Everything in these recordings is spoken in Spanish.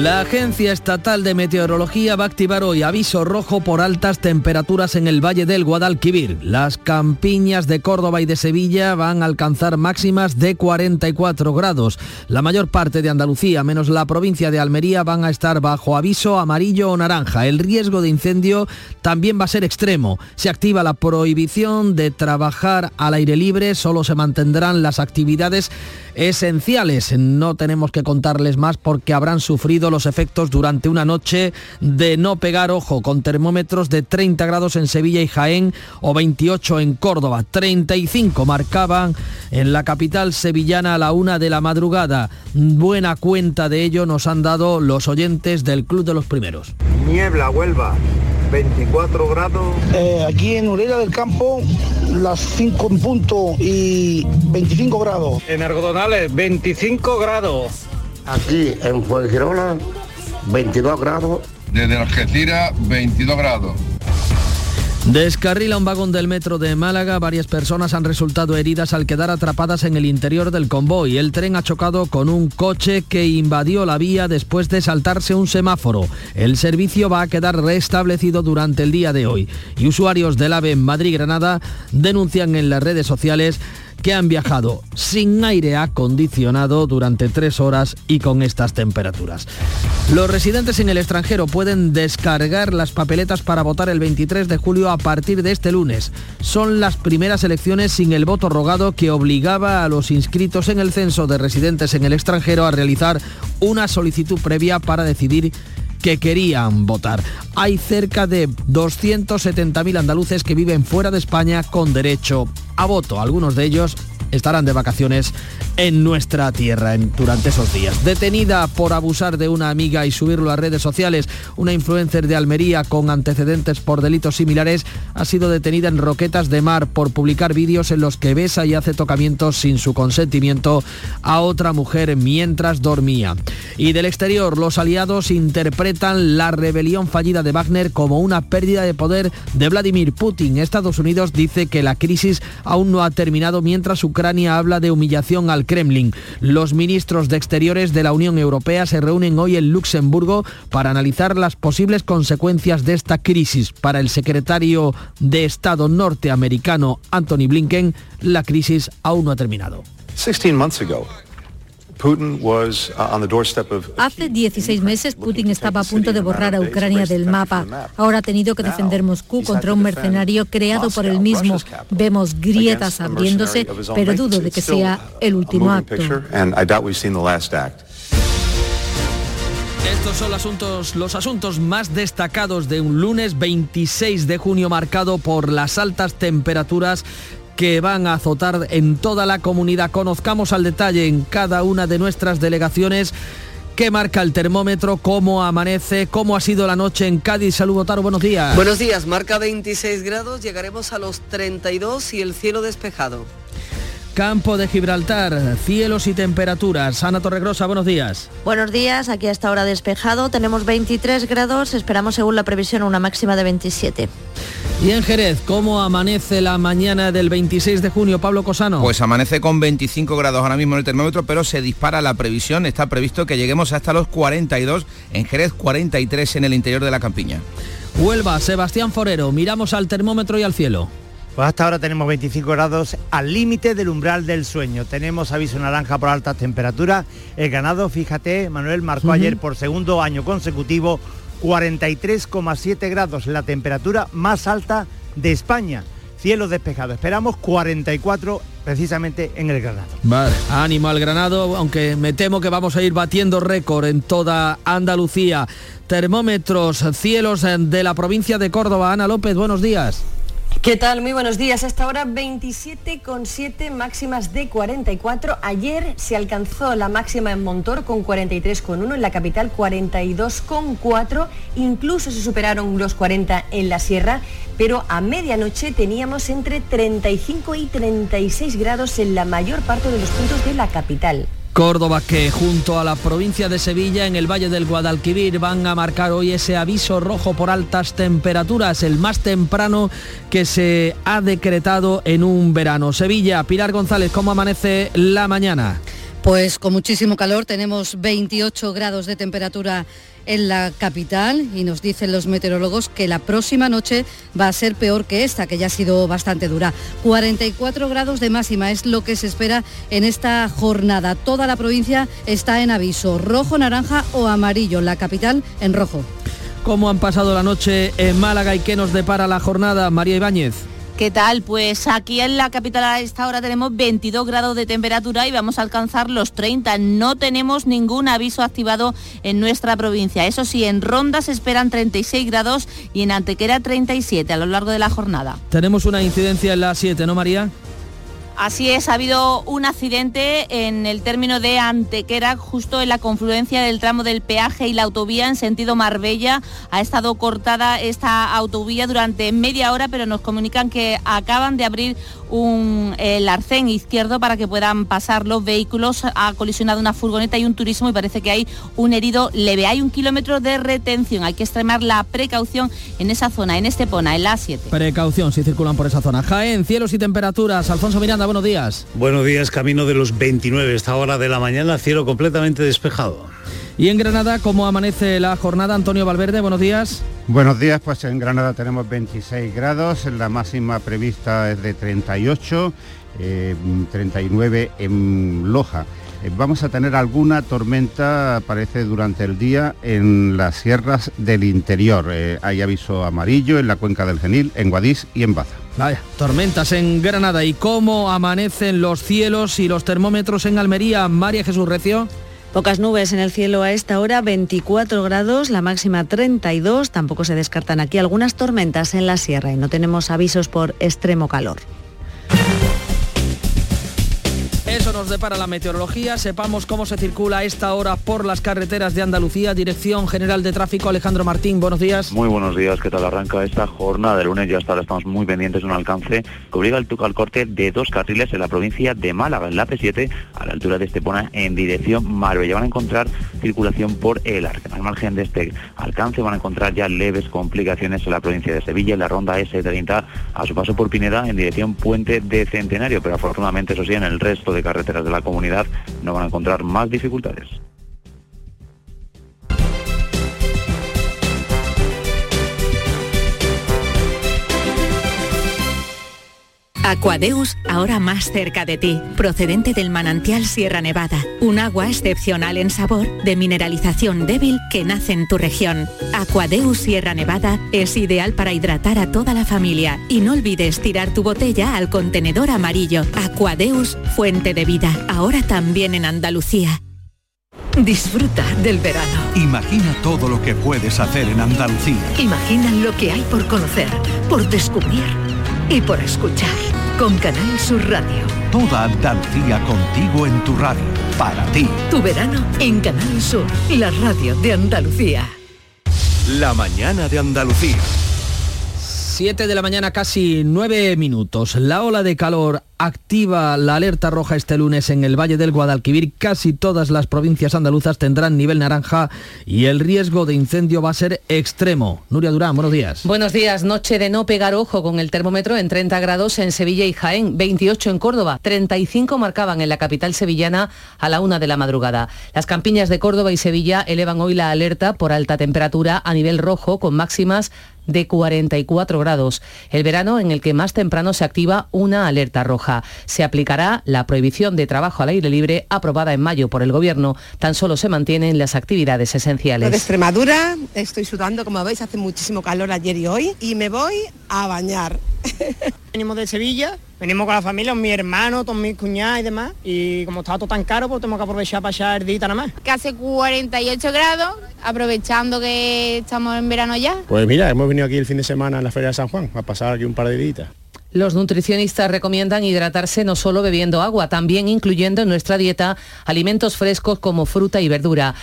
La Agencia Estatal de Meteorología va a activar hoy aviso rojo por altas temperaturas en el Valle del Guadalquivir. Las campiñas de Córdoba y de Sevilla van a alcanzar máximas de 44 grados. La mayor parte de Andalucía, menos la provincia de Almería, van a estar bajo aviso amarillo o naranja. El riesgo de incendio también va a ser extremo. Se activa la prohibición de trabajar al aire libre, solo se mantendrán las actividades esenciales. No tenemos que contarles más porque habrán sufrido los efectos durante una noche de no pegar ojo con termómetros de 30 grados en Sevilla y Jaén o 28 en Córdoba. 35 marcaban en la capital sevillana a la una de la madrugada. Buena cuenta de ello nos han dado los oyentes del Club de los Primeros. Niebla, Huelva. 24 grados. Eh, aquí en Urera del Campo, las 5 en punto y 25 grados. En Argodonales, 25 grados. Aquí en Fuengirola, 22 grados. Desde Algeciras, 22 grados. Descarrila un vagón del metro de Málaga. Varias personas han resultado heridas al quedar atrapadas en el interior del convoy. El tren ha chocado con un coche que invadió la vía después de saltarse un semáforo. El servicio va a quedar restablecido durante el día de hoy. Y usuarios del AVE en Madrid-Granada denuncian en las redes sociales que han viajado sin aire acondicionado durante tres horas y con estas temperaturas. Los residentes en el extranjero pueden descargar las papeletas para votar el 23 de julio a partir de este lunes. Son las primeras elecciones sin el voto rogado que obligaba a los inscritos en el censo de residentes en el extranjero a realizar una solicitud previa para decidir que querían votar. Hay cerca de 270.000 andaluces que viven fuera de España con derecho a voto. Algunos de ellos estarán de vacaciones en nuestra tierra durante esos días. Detenida por abusar de una amiga y subirlo a redes sociales, una influencer de Almería con antecedentes por delitos similares ha sido detenida en Roquetas de Mar por publicar vídeos en los que besa y hace tocamientos sin su consentimiento a otra mujer mientras dormía. Y del exterior, los aliados interpretan la rebelión fallida de Wagner como una pérdida de poder de Vladimir Putin. Estados Unidos dice que la crisis aún no ha terminado mientras Ucrania habla de humillación al Kremlin. Los ministros de Exteriores de la Unión Europea se reúnen hoy en Luxemburgo para analizar las posibles consecuencias de esta crisis. Para el secretario de Estado norteamericano Anthony Blinken, la crisis aún no ha terminado. 16 months ago, Hace 16 meses Putin estaba a punto de borrar a Ucrania del mapa. Ahora ha tenido que defender Moscú contra un mercenario creado por él mismo. Vemos grietas abriéndose, pero dudo de que sea el último acto. Estos son los asuntos, los asuntos más destacados de un lunes 26 de junio marcado por las altas temperaturas que van a azotar en toda la comunidad. Conozcamos al detalle en cada una de nuestras delegaciones qué marca el termómetro, cómo amanece, cómo ha sido la noche en Cádiz. Saludos, Taro, buenos días. Buenos días, marca 26 grados, llegaremos a los 32 y el cielo despejado. Campo de Gibraltar, cielos y temperaturas. Ana Torregrosa, buenos días. Buenos días, aquí a esta hora despejado. Tenemos 23 grados, esperamos según la previsión una máxima de 27. Y en Jerez, ¿cómo amanece la mañana del 26 de junio, Pablo Cosano? Pues amanece con 25 grados ahora mismo en el termómetro, pero se dispara la previsión. Está previsto que lleguemos hasta los 42, en Jerez 43 en el interior de la campiña. Huelva, Sebastián Forero, miramos al termómetro y al cielo. Pues hasta ahora tenemos 25 grados al límite del umbral del sueño. Tenemos aviso naranja por altas temperaturas. El ganado, fíjate, Manuel marcó ayer por segundo año consecutivo 43,7 grados, la temperatura más alta de España. Cielo despejado. Esperamos 44 precisamente en el Granado. Vale, ánimo al Granado, aunque me temo que vamos a ir batiendo récord en toda Andalucía. Termómetros, cielos de la provincia de Córdoba. Ana López, buenos días. ¿Qué tal? Muy buenos días. Hasta ahora 27,7 máximas de 44. Ayer se alcanzó la máxima en Montor con 43,1, en la capital 42,4. Incluso se superaron los 40 en la sierra, pero a medianoche teníamos entre 35 y 36 grados en la mayor parte de los puntos de la capital. Córdoba que junto a la provincia de Sevilla en el Valle del Guadalquivir van a marcar hoy ese aviso rojo por altas temperaturas, el más temprano que se ha decretado en un verano. Sevilla, Pilar González, ¿cómo amanece la mañana? Pues con muchísimo calor, tenemos 28 grados de temperatura en la capital y nos dicen los meteorólogos que la próxima noche va a ser peor que esta, que ya ha sido bastante dura. 44 grados de máxima es lo que se espera en esta jornada. Toda la provincia está en aviso rojo, naranja o amarillo, la capital en rojo. ¿Cómo han pasado la noche en Málaga y qué nos depara la jornada, María Ibáñez? ¿Qué tal? Pues aquí en la capital a esta hora tenemos 22 grados de temperatura y vamos a alcanzar los 30. No tenemos ningún aviso activado en nuestra provincia. Eso sí, en Ronda se esperan 36 grados y en Antequera 37 a lo largo de la jornada. Tenemos una incidencia en la 7, ¿no, María? Así es, ha habido un accidente en el término de Antequera, justo en la confluencia del tramo del peaje y la autovía en sentido Marbella. Ha estado cortada esta autovía durante media hora, pero nos comunican que acaban de abrir un, el arcén izquierdo para que puedan pasar los vehículos. Ha colisionado una furgoneta y un turismo y parece que hay un herido leve. Hay un kilómetro de retención. Hay que extremar la precaución en esa zona, en Estepona, en la A7. Precaución si circulan por esa zona. Jaén, cielos y temperaturas. Alfonso Miranda, buenos días. Buenos días, camino de los 29. Esta hora de la mañana, cielo completamente despejado. Y en Granada, ¿cómo amanece la jornada? Antonio Valverde, buenos días. Buenos días, pues en Granada tenemos 26 grados, la máxima prevista es de 38, 39 eh, en Loja. Eh, vamos a tener alguna tormenta, parece, durante el día en las sierras del interior. Eh, hay aviso amarillo en la cuenca del Genil, en Guadix y en Baza. Vaya, tormentas en Granada. ¿Y cómo amanecen los cielos y los termómetros en Almería? María Jesús Recio. Pocas nubes en el cielo a esta hora, 24 grados, la máxima 32. Tampoco se descartan aquí algunas tormentas en la sierra y no tenemos avisos por extremo calor. Eso nos depara la meteorología. Sepamos cómo se circula esta hora por las carreteras de Andalucía. Dirección General de Tráfico, Alejandro Martín. Buenos días. Muy buenos días. ¿Qué tal arranca esta jornada de lunes? Ya hasta ahora estamos muy pendientes de un alcance que obliga el al corte de dos carriles en la provincia de Málaga, en la P7, a la altura de Estepona, en dirección Marbella. Van a encontrar circulación por el arque. Al margen de este alcance van a encontrar ya leves complicaciones en la provincia de Sevilla, en la ronda S30, a su paso por Pineda, en dirección Puente de Centenario. Pero afortunadamente, eso sí, en el resto de carreteras de la comunidad no van a encontrar más dificultades. Aquadeus, ahora más cerca de ti, procedente del manantial Sierra Nevada, un agua excepcional en sabor, de mineralización débil que nace en tu región. Aquadeus Sierra Nevada es ideal para hidratar a toda la familia y no olvides tirar tu botella al contenedor amarillo. Aquadeus, fuente de vida, ahora también en Andalucía. Disfruta del verano. Imagina todo lo que puedes hacer en Andalucía. Imagina lo que hay por conocer, por descubrir y por escuchar con Canal Sur Radio. Toda Andalucía contigo en tu radio, para ti. Tu verano en Canal Sur, la radio de Andalucía. La mañana de Andalucía. 7 de la mañana, casi 9 minutos. La ola de calor activa la alerta roja este lunes en el Valle del Guadalquivir. Casi todas las provincias andaluzas tendrán nivel naranja y el riesgo de incendio va a ser extremo. Nuria Durán, buenos días. Buenos días. Noche de no pegar ojo con el termómetro en 30 grados en Sevilla y Jaén, 28 en Córdoba, 35 marcaban en la capital sevillana a la una de la madrugada. Las campiñas de Córdoba y Sevilla elevan hoy la alerta por alta temperatura a nivel rojo con máximas de 44 grados. El verano en el que más temprano se activa una alerta roja. Se aplicará la prohibición de trabajo al aire libre aprobada en mayo por el Gobierno. Tan solo se mantienen las actividades esenciales. De Extremadura, estoy sudando, como veis, hace muchísimo calor ayer y hoy y me voy a bañar. Venimos de Sevilla, venimos con la familia, mi hermano, todos mis cuñadas y demás, y como estaba todo tan caro, pues tenemos que aprovechar para echar el día nada más. Que hace 48 grados, aprovechando que estamos en verano ya. Pues mira, hemos venido aquí el fin de semana en la Feria de San Juan, a pasar aquí un par de días. Los nutricionistas recomiendan hidratarse no solo bebiendo agua, también incluyendo en nuestra dieta alimentos frescos como fruta y verdura.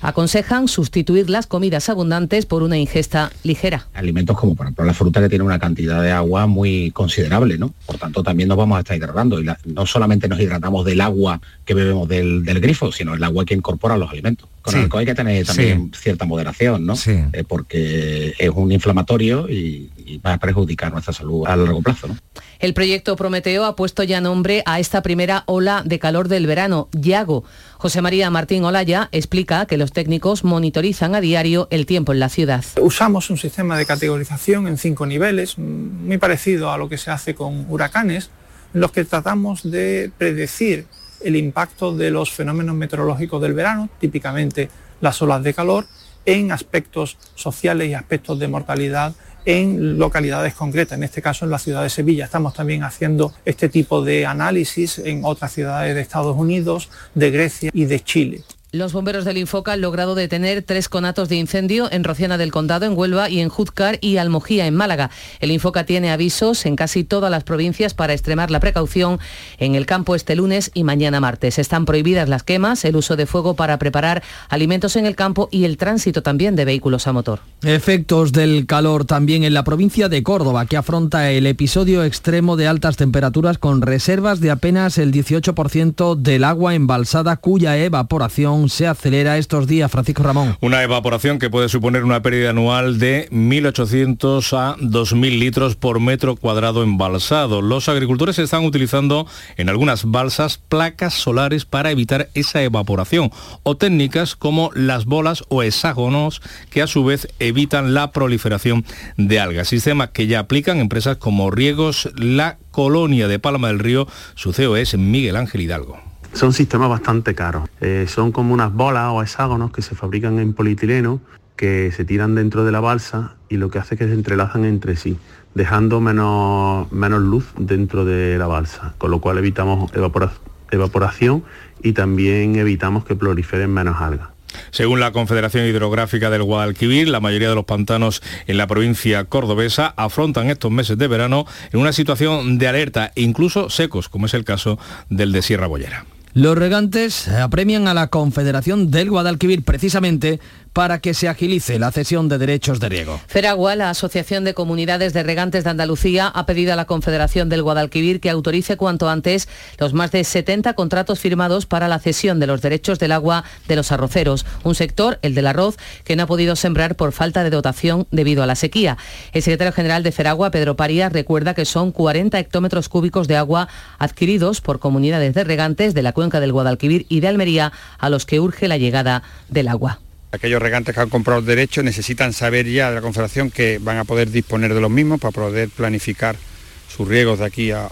Aconsejan sustituir las comidas abundantes por una ingesta ligera. Alimentos como por ejemplo la fruta que tiene una cantidad de agua muy considerable, ¿no? Por tanto también nos vamos a estar hidratando y no solamente nos hidratamos del agua que bebemos del, grifo, sino el agua que incorpora los alimentos. Con el alcohol hay que tener también cierta moderación, ¿no? Eh, porque es un inflamatorio y, y, va a perjudicar nuestra salud a largo plazo, ¿no? El proyecto Prometeo ha puesto ya nombre a esta primera ola de calor del verano, Yago. José María Martín Olaya explica que los técnicos monitorizan a diario el tiempo en la ciudad. Usamos un sistema de categorización en cinco niveles, muy parecido a lo que se hace con huracanes, en los que tratamos de predecir el impacto de los fenómenos meteorológicos del verano, típicamente las olas de calor, en aspectos sociales y aspectos de mortalidad en localidades concretas, en este caso en la ciudad de Sevilla. Estamos también haciendo este tipo de análisis en otras ciudades de Estados Unidos, de Grecia y de Chile. Los bomberos del Infoca han logrado detener tres conatos de incendio en Rociana del Condado, en Huelva y en Júzcar y Almojía, en Málaga. El Infoca tiene avisos en casi todas las provincias para extremar la precaución en el campo este lunes y mañana martes. Están prohibidas las quemas, el uso de fuego para preparar alimentos en el campo y el tránsito también de vehículos a motor. Efectos del calor también en la provincia de Córdoba, que afronta el episodio extremo de altas temperaturas con reservas de apenas el 18% del agua embalsada cuya evaporación se acelera estos días, Francisco Ramón. Una evaporación que puede suponer una pérdida anual de 1.800 a 2.000 litros por metro cuadrado embalsado. Los agricultores están utilizando en algunas balsas placas solares para evitar esa evaporación o técnicas como las bolas o hexágonos que a su vez evitan la proliferación de algas. Sistemas que ya aplican empresas como Riegos La Colonia de Palma del Río. Su CEO es Miguel Ángel Hidalgo. Son sistemas bastante caros. Eh, son como unas bolas o hexágonos que se fabrican en polietileno que se tiran dentro de la balsa y lo que hace es que se entrelazan entre sí, dejando menos, menos luz dentro de la balsa, con lo cual evitamos evaporación y también evitamos que proliferen menos algas. Según la Confederación Hidrográfica del Guadalquivir, la mayoría de los pantanos en la provincia cordobesa afrontan estos meses de verano en una situación de alerta, incluso secos, como es el caso del de Sierra Bollera. Los regantes apremian a la Confederación del Guadalquivir precisamente para que se agilice la cesión de derechos de riego. Feragua, la Asociación de Comunidades de Regantes de Andalucía, ha pedido a la Confederación del Guadalquivir que autorice cuanto antes los más de 70 contratos firmados para la cesión de los derechos del agua de los arroceros, un sector, el del arroz, que no ha podido sembrar por falta de dotación debido a la sequía. El secretario general de Feragua, Pedro Parías, recuerda que son 40 hectómetros cúbicos de agua adquiridos por comunidades de regantes de la cuenca del Guadalquivir y de Almería a los que urge la llegada del agua. Aquellos regantes que han comprado derechos necesitan saber ya de la Confederación que van a poder disponer de los mismos para poder planificar sus riegos de aquí a,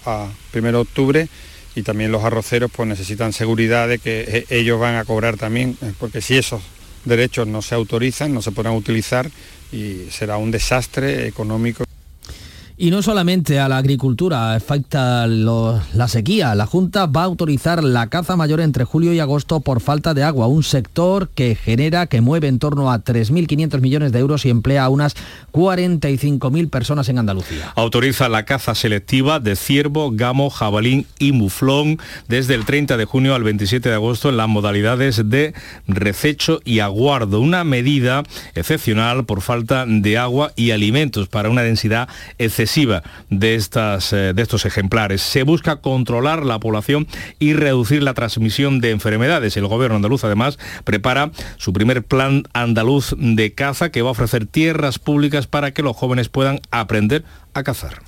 1 de octubre y también los arroceros pues necesitan seguridad de que eh, ellos van a cobrar también, eh, porque si esos derechos no se autorizan, no se podrán utilizar y será un desastre económico. Y no solamente a la agricultura afecta la sequía. La Junta va a autorizar la caza mayor entre julio y agosto por falta de agua, un sector que genera, que mueve en torno a 3.500 millones de euros y emplea a unas 45.000 personas en Andalucía. Autoriza la caza selectiva de ciervo, gamo, jabalín y muflón desde el 30 de junio al 27 de agosto en las modalidades de rececho y aguardo, una medida excepcional por falta de agua y alimentos para una densidad excesiva de, estas, eh, de estos ejemplares. Se busca controlar la población y reducir la transmisión de enfermedades. El gobierno andaluz además prepara su primer plan andaluz de caza que va a ofrecer tierras públicas para que los jóvenes puedan aprender a cazar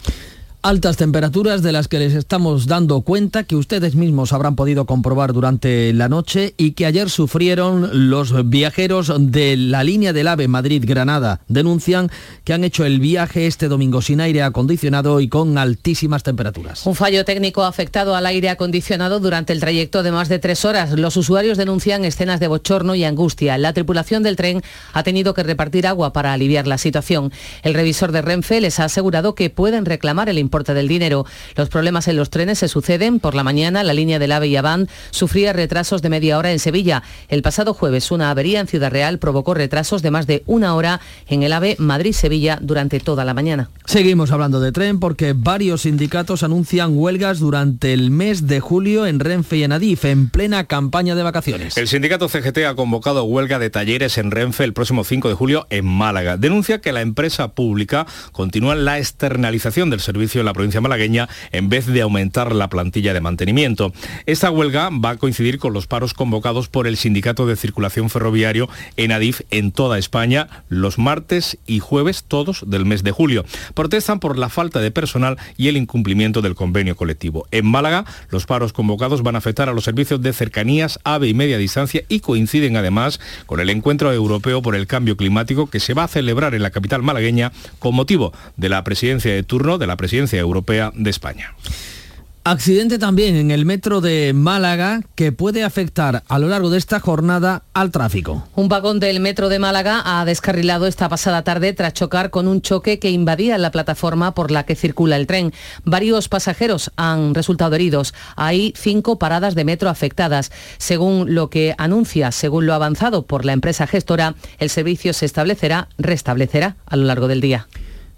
altas temperaturas de las que les estamos dando cuenta, que ustedes mismos habrán podido comprobar durante la noche y que ayer sufrieron los viajeros de la línea del AVE Madrid-Granada. Denuncian que han hecho el viaje este domingo sin aire acondicionado y con altísimas temperaturas. Un fallo técnico ha afectado al aire acondicionado durante el trayecto de más de tres horas. Los usuarios denuncian escenas de bochorno y angustia. La tripulación del tren ha tenido que repartir agua para aliviar la situación. El revisor de Renfe les ha asegurado que pueden reclamar el importe transporte del dinero. Los problemas en los trenes se suceden. Por la mañana, la línea del AVE y Avant sufría retrasos de media hora en Sevilla. El pasado jueves, una avería en Ciudad Real provocó retrasos de más de una hora en el AVE Madrid-Sevilla durante toda la mañana. Seguimos hablando de tren porque varios sindicatos anuncian huelgas durante el mes de julio en Renfe y en Adif, en plena campaña de vacaciones. El sindicato CGT ha convocado huelga de talleres en Renfe el próximo 5 de julio en Málaga. Denuncia que la empresa pública continúa la externalización del servicio en la provincia malagueña en vez de aumentar la plantilla de mantenimiento. Esta huelga va a coincidir con los paros convocados por el Sindicato de Circulación Ferroviario en Adif en toda España los martes y jueves todos del mes de julio. Protestan por la falta de personal y el incumplimiento del convenio colectivo. En Málaga, los paros convocados van a afectar a los servicios de cercanías, ave y media distancia y coinciden además con el encuentro europeo por el cambio climático que se va a celebrar en la capital malagueña con motivo de la presidencia de turno de la presidencia europea de España. Accidente también en el metro de Málaga que puede afectar a lo largo de esta jornada al tráfico. Un vagón del metro de Málaga ha descarrilado esta pasada tarde tras chocar con un choque que invadía la plataforma por la que circula el tren. Varios pasajeros han resultado heridos. Hay cinco paradas de metro afectadas. Según lo que anuncia, según lo avanzado por la empresa gestora, el servicio se establecerá, restablecerá a lo largo del día.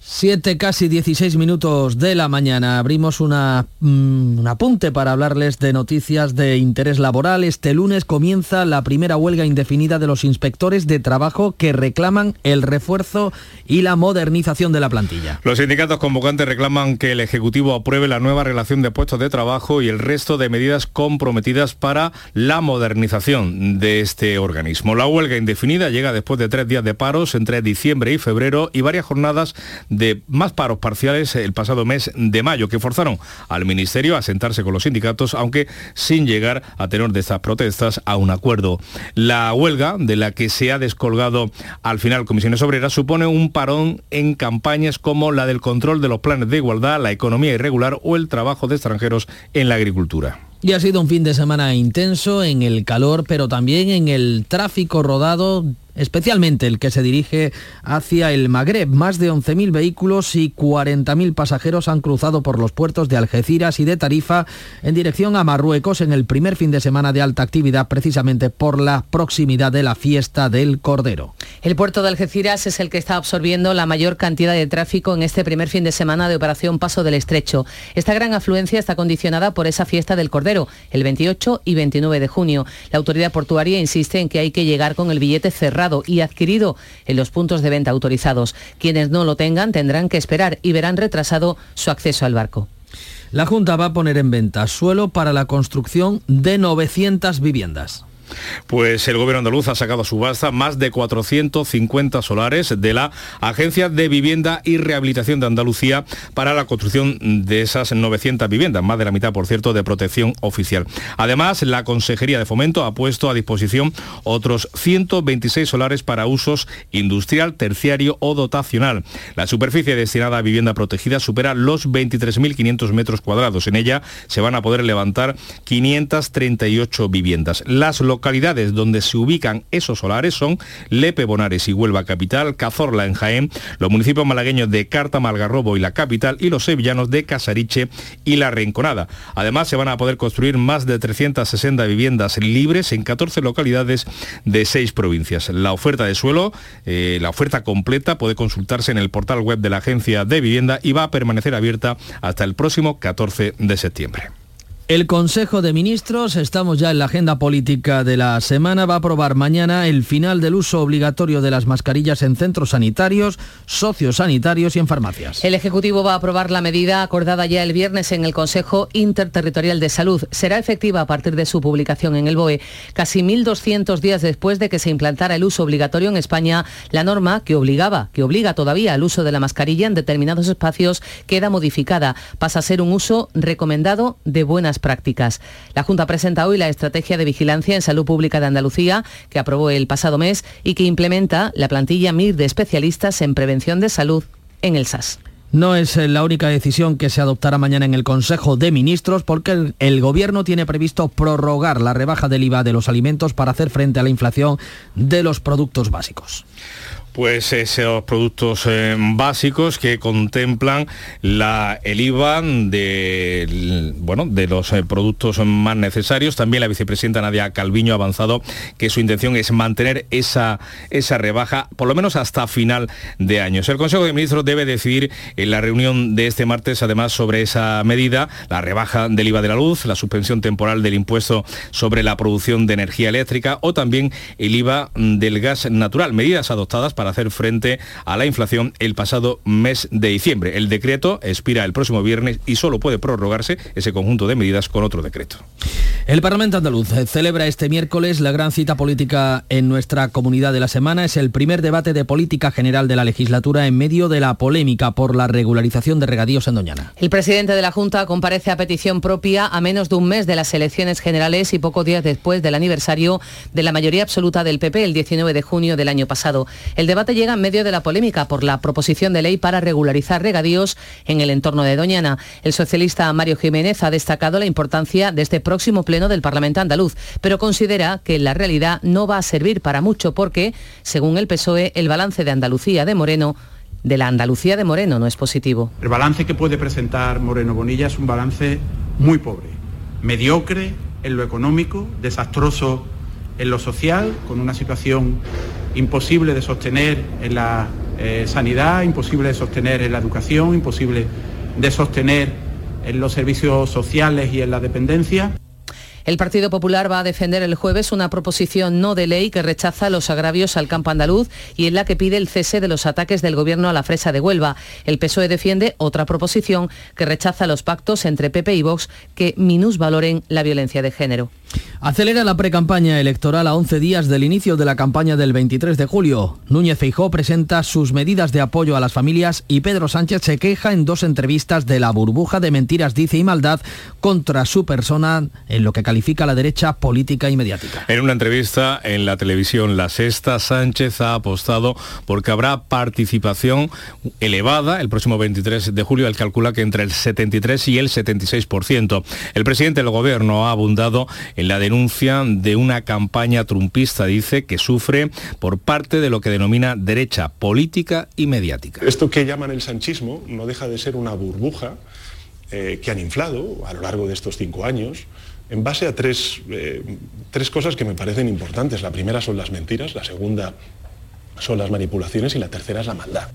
7 casi 16 minutos de la mañana. Abrimos una, mm, un apunte para hablarles de noticias de interés laboral. Este lunes comienza la primera huelga indefinida de los inspectores de trabajo que reclaman el refuerzo y la modernización de la plantilla. Los sindicatos convocantes reclaman que el Ejecutivo apruebe la nueva relación de puestos de trabajo y el resto de medidas comprometidas para la modernización de este organismo. La huelga indefinida llega después de tres días de paros entre diciembre y febrero y varias jornadas de más paros parciales el pasado mes de mayo, que forzaron al Ministerio a sentarse con los sindicatos, aunque sin llegar a tener de estas protestas a un acuerdo. La huelga, de la que se ha descolgado al final Comisiones Obreras, supone un parón en campañas como la del control de los planes de igualdad, la economía irregular o el trabajo de extranjeros en la agricultura. Y ha sido un fin de semana intenso en el calor, pero también en el tráfico rodado especialmente el que se dirige hacia el Magreb. Más de 11.000 vehículos y 40.000 pasajeros han cruzado por los puertos de Algeciras y de Tarifa en dirección a Marruecos en el primer fin de semana de alta actividad, precisamente por la proximidad de la fiesta del Cordero. El puerto de Algeciras es el que está absorbiendo la mayor cantidad de tráfico en este primer fin de semana de Operación Paso del Estrecho. Esta gran afluencia está condicionada por esa fiesta del Cordero, el 28 y 29 de junio. La autoridad portuaria insiste en que hay que llegar con el billete cerrado y adquirido en los puntos de venta autorizados. Quienes no lo tengan tendrán que esperar y verán retrasado su acceso al barco. La Junta va a poner en venta suelo para la construcción de 900 viviendas. Pues el gobierno andaluz ha sacado a subasta más de 450 solares de la Agencia de Vivienda y Rehabilitación de Andalucía para la construcción de esas 900 viviendas, más de la mitad, por cierto, de protección oficial. Además, la Consejería de Fomento ha puesto a disposición otros 126 solares para usos industrial, terciario o dotacional. La superficie destinada a vivienda protegida supera los 23.500 metros cuadrados. En ella se van a poder levantar 538 viviendas. Las localidades donde se ubican esos solares son Lepe Bonares y Huelva Capital, Cazorla en Jaén, los municipios malagueños de Carta, Malgarrobo y la capital y los sevillanos de Casariche y La Rinconada. Además se van a poder construir más de 360 viviendas libres en 14 localidades de 6 provincias. La oferta de suelo, eh, la oferta completa puede consultarse en el portal web de la Agencia de Vivienda y va a permanecer abierta hasta el próximo 14 de septiembre. El Consejo de Ministros, estamos ya en la agenda política de la semana, va a aprobar mañana el final del uso obligatorio de las mascarillas en centros sanitarios, sociosanitarios y en farmacias. El Ejecutivo va a aprobar la medida acordada ya el viernes en el Consejo Interterritorial de Salud. Será efectiva a partir de su publicación en el BOE. Casi 1.200 días después de que se implantara el uso obligatorio en España, la norma que obligaba, que obliga todavía al uso de la mascarilla en determinados espacios, queda modificada. Pasa a ser un uso recomendado de buenas prácticas. La Junta presenta hoy la Estrategia de Vigilancia en Salud Pública de Andalucía, que aprobó el pasado mes y que implementa la plantilla MIR de especialistas en prevención de salud en el SAS. No es eh, la única decisión que se adoptará mañana en el Consejo de Ministros porque el, el, Gobierno tiene previsto prorrogar la rebaja del IVA de los alimentos para hacer frente a la inflación de los productos básicos. Pues esos productos eh, básicos que contemplan la, el IVA de, bueno, de los eh, productos más necesarios. También la vicepresidenta Nadia Calviño ha avanzado que su intención es mantener esa, esa rebaja por lo menos hasta final de años. El Consejo de Ministros debe decidir en la reunión de este martes además sobre esa medida, la rebaja del IVA de la luz, la suspensión temporal del impuesto sobre la producción de energía eléctrica o también el IVA del gas natural, medidas adoptadas hacer frente a la inflación el pasado mes de diciembre. El decreto expira el próximo viernes y solo puede prorrogarse ese conjunto de medidas con otro decreto. El Parlamento andaluz celebra este miércoles la gran cita política en nuestra comunidad de la semana. Es el primer debate de política general de la legislatura en medio de la polémica por la regularización de regadíos en Doñana. El presidente de la Junta comparece a petición propia a menos de un mes de las elecciones generales y pocos días después del aniversario de la mayoría absoluta del PP el 19 de junio del año pasado. El debate llega en medio de la polémica por la proposición de ley para regularizar regadíos en el entorno de Doñana. El socialista Mario Jiménez ha destacado la importancia de este próximo pleno del Parlamento andaluz, pero considera que la realidad no va a servir para mucho porque, según el PSOE, el balance de Andalucía de Moreno de la Andalucía de Moreno no es positivo. El balance que puede presentar Moreno Bonilla es un balance muy pobre, mediocre en lo económico, desastroso en lo social, con una situación imposible de sostener en la eh, sanidad, imposible de sostener en la educación, imposible de sostener en los servicios sociales y en la dependencia. El Partido Popular va a defender el jueves una proposición no de ley que rechaza los agravios al campo andaluz y en la que pide el cese de los ataques del gobierno a la fresa de Huelva. El PSOE defiende otra proposición que rechaza los pactos entre PP y Vox que minusvaloren la violencia de género. Acelera la precampaña electoral a 11 días del inicio de la campaña del 23 de julio. Núñez Feijó presenta sus medidas de apoyo a las familias y Pedro Sánchez se queja en dos entrevistas de la burbuja de mentiras, dice y maldad contra su persona en lo que califica la derecha política y mediática. En una entrevista en la televisión La Sexta, Sánchez ha apostado porque habrá participación elevada el próximo 23 de julio. Él calcula que entre el 73 y el 76%. El presidente del gobierno ha abundado en la denuncia de una campaña trumpista, dice, que sufre por parte de lo que denomina derecha política y mediática. Esto que llaman el sanchismo no deja de ser una burbuja eh, que han inflado a lo largo de estos cinco años en base a tres, eh, tres cosas que me parecen importantes. La primera son las mentiras, la segunda son las manipulaciones y la tercera es la maldad.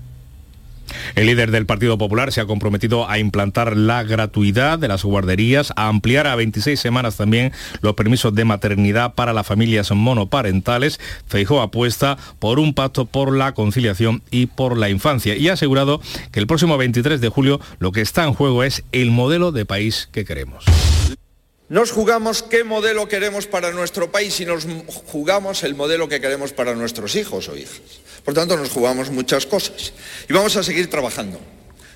El líder del Partido Popular se ha comprometido a implantar la gratuidad de las guarderías, a ampliar a 26 semanas también los permisos de maternidad para las familias monoparentales. Feijó apuesta por un pacto por la conciliación y por la infancia y ha asegurado que el próximo 23 de julio lo que está en juego es el modelo de país que queremos. Nos jugamos qué modelo queremos para nuestro país y nos jugamos el modelo que queremos para nuestros hijos o hijas. Por tanto, nos jugamos muchas cosas y vamos a seguir trabajando.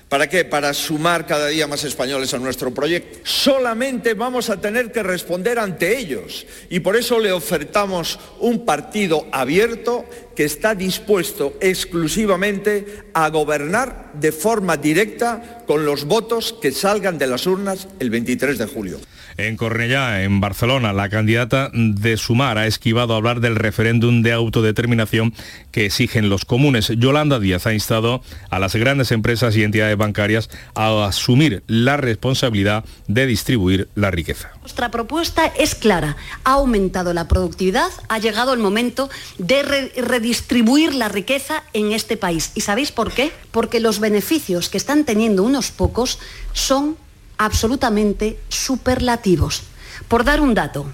¿Para qué? Para sumar cada día más españoles a nuestro proyecto. Solamente vamos a tener que responder ante ellos y por eso le ofertamos un partido abierto que está dispuesto exclusivamente a gobernar de forma directa con los votos que salgan de las urnas el 23 de julio. En Cornellá, en Barcelona, la candidata de Sumar ha esquivado hablar del referéndum de autodeterminación que exigen los comunes. Yolanda Díaz ha instado a las grandes empresas y entidades bancarias a asumir la responsabilidad de distribuir la riqueza. Nuestra propuesta es clara. Ha aumentado la productividad, ha llegado el momento de redistribuir la riqueza en este país. ¿Y sabéis por qué? Porque los beneficios que están teniendo unos pocos son absolutamente superlativos. Por dar un dato,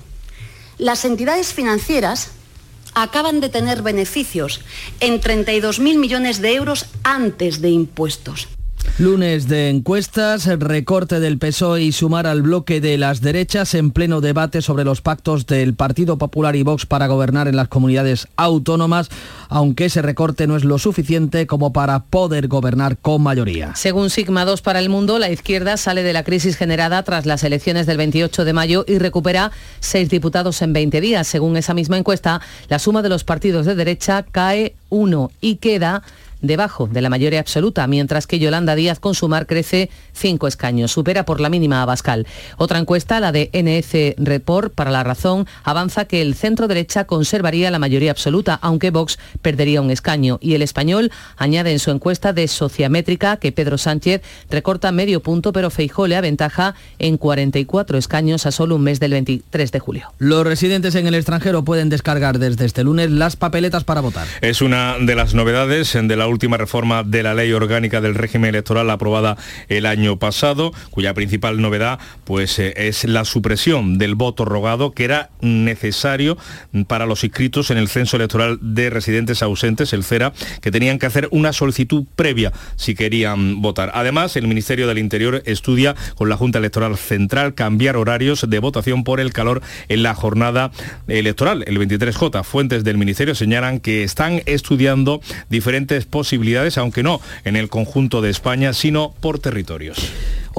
las entidades financieras acaban de tener beneficios en 32.000 millones de euros antes de impuestos. Lunes de encuestas, recorte del PSOE y sumar al bloque de las derechas en pleno debate sobre los pactos del Partido Popular y Vox para gobernar en las comunidades autónomas, aunque ese recorte no es lo suficiente como para poder gobernar con mayoría. Según Sigma 2 para el mundo, la izquierda sale de la crisis generada tras las elecciones del 28 de mayo y recupera seis diputados en 20 días. Según esa misma encuesta, la suma de los partidos de derecha cae uno y queda debajo de la mayoría absoluta, mientras que Yolanda Díaz con Sumar crece cinco escaños, supera por la mínima a Bascal. Otra encuesta, la de NF Report para la razón, avanza que el centro derecha conservaría la mayoría absoluta, aunque Vox perdería un escaño. Y el español añade en su encuesta de sociométrica que Pedro Sánchez recorta medio punto, pero Feijó le aventaja en 44 escaños a solo un mes del 23 de julio. Los residentes en el extranjero pueden descargar desde este lunes las papeletas para votar. Es una de las novedades de la última reforma de la ley orgánica del régimen electoral aprobada el año pasado, cuya principal novedad pues, eh, es la supresión del voto rogado que era necesario para los inscritos en el censo electoral de residentes ausentes, el CERA, que tenían que hacer una solicitud previa si querían votar. Además, el Ministerio del Interior estudia con la Junta Electoral Central cambiar horarios de votación por el calor en la jornada electoral, el 23J. Fuentes del Ministerio señalan que están estudiando diferentes posibilidades, aunque no en el conjunto de España, sino por territorios.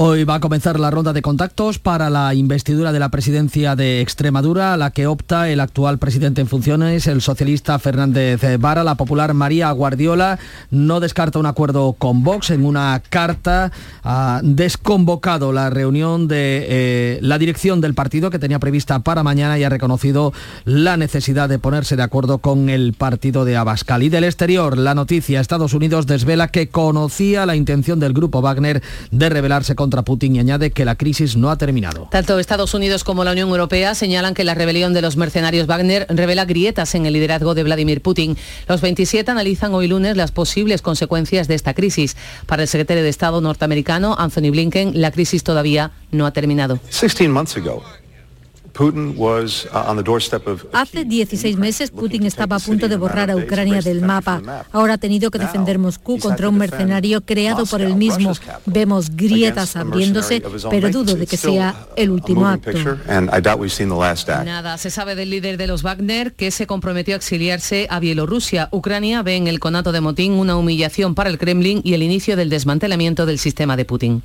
Hoy va a comenzar la ronda de contactos para la investidura de la presidencia de Extremadura, a la que opta el actual presidente en funciones, el socialista Fernández Vara. La popular María Guardiola no descarta un acuerdo con Vox. En una carta ha desconvocado la reunión de eh, la dirección del partido que tenía prevista para mañana y ha reconocido la necesidad de ponerse de acuerdo con el partido de Abascal. Y del exterior, la noticia, Estados Unidos desvela que conocía la intención del grupo Wagner de rebelarse contra contra Putin y añade que la crisis no ha terminado. Tanto Estados Unidos como la Unión Europea señalan que la rebelión de los mercenarios Wagner revela grietas en el liderazgo de Vladimir Putin. Los 27 analizan hoy lunes las posibles consecuencias de esta crisis. Para el secretario de Estado norteamericano, Anthony Blinken, la crisis todavía no ha terminado. 16 months ago, Hace 16 meses Putin estaba a punto de borrar a Ucrania del mapa. Ahora ha tenido que defender Moscú contra un mercenario creado por él mismo. Vemos grietas abriéndose, pero dudo de que sea el último acto. Nada se sabe del líder de los Wagner que se comprometió a exiliarse a Bielorrusia. Ucrania ve en el conato de Motín una humillación para el Kremlin y el inicio del desmantelamiento del sistema de Putin.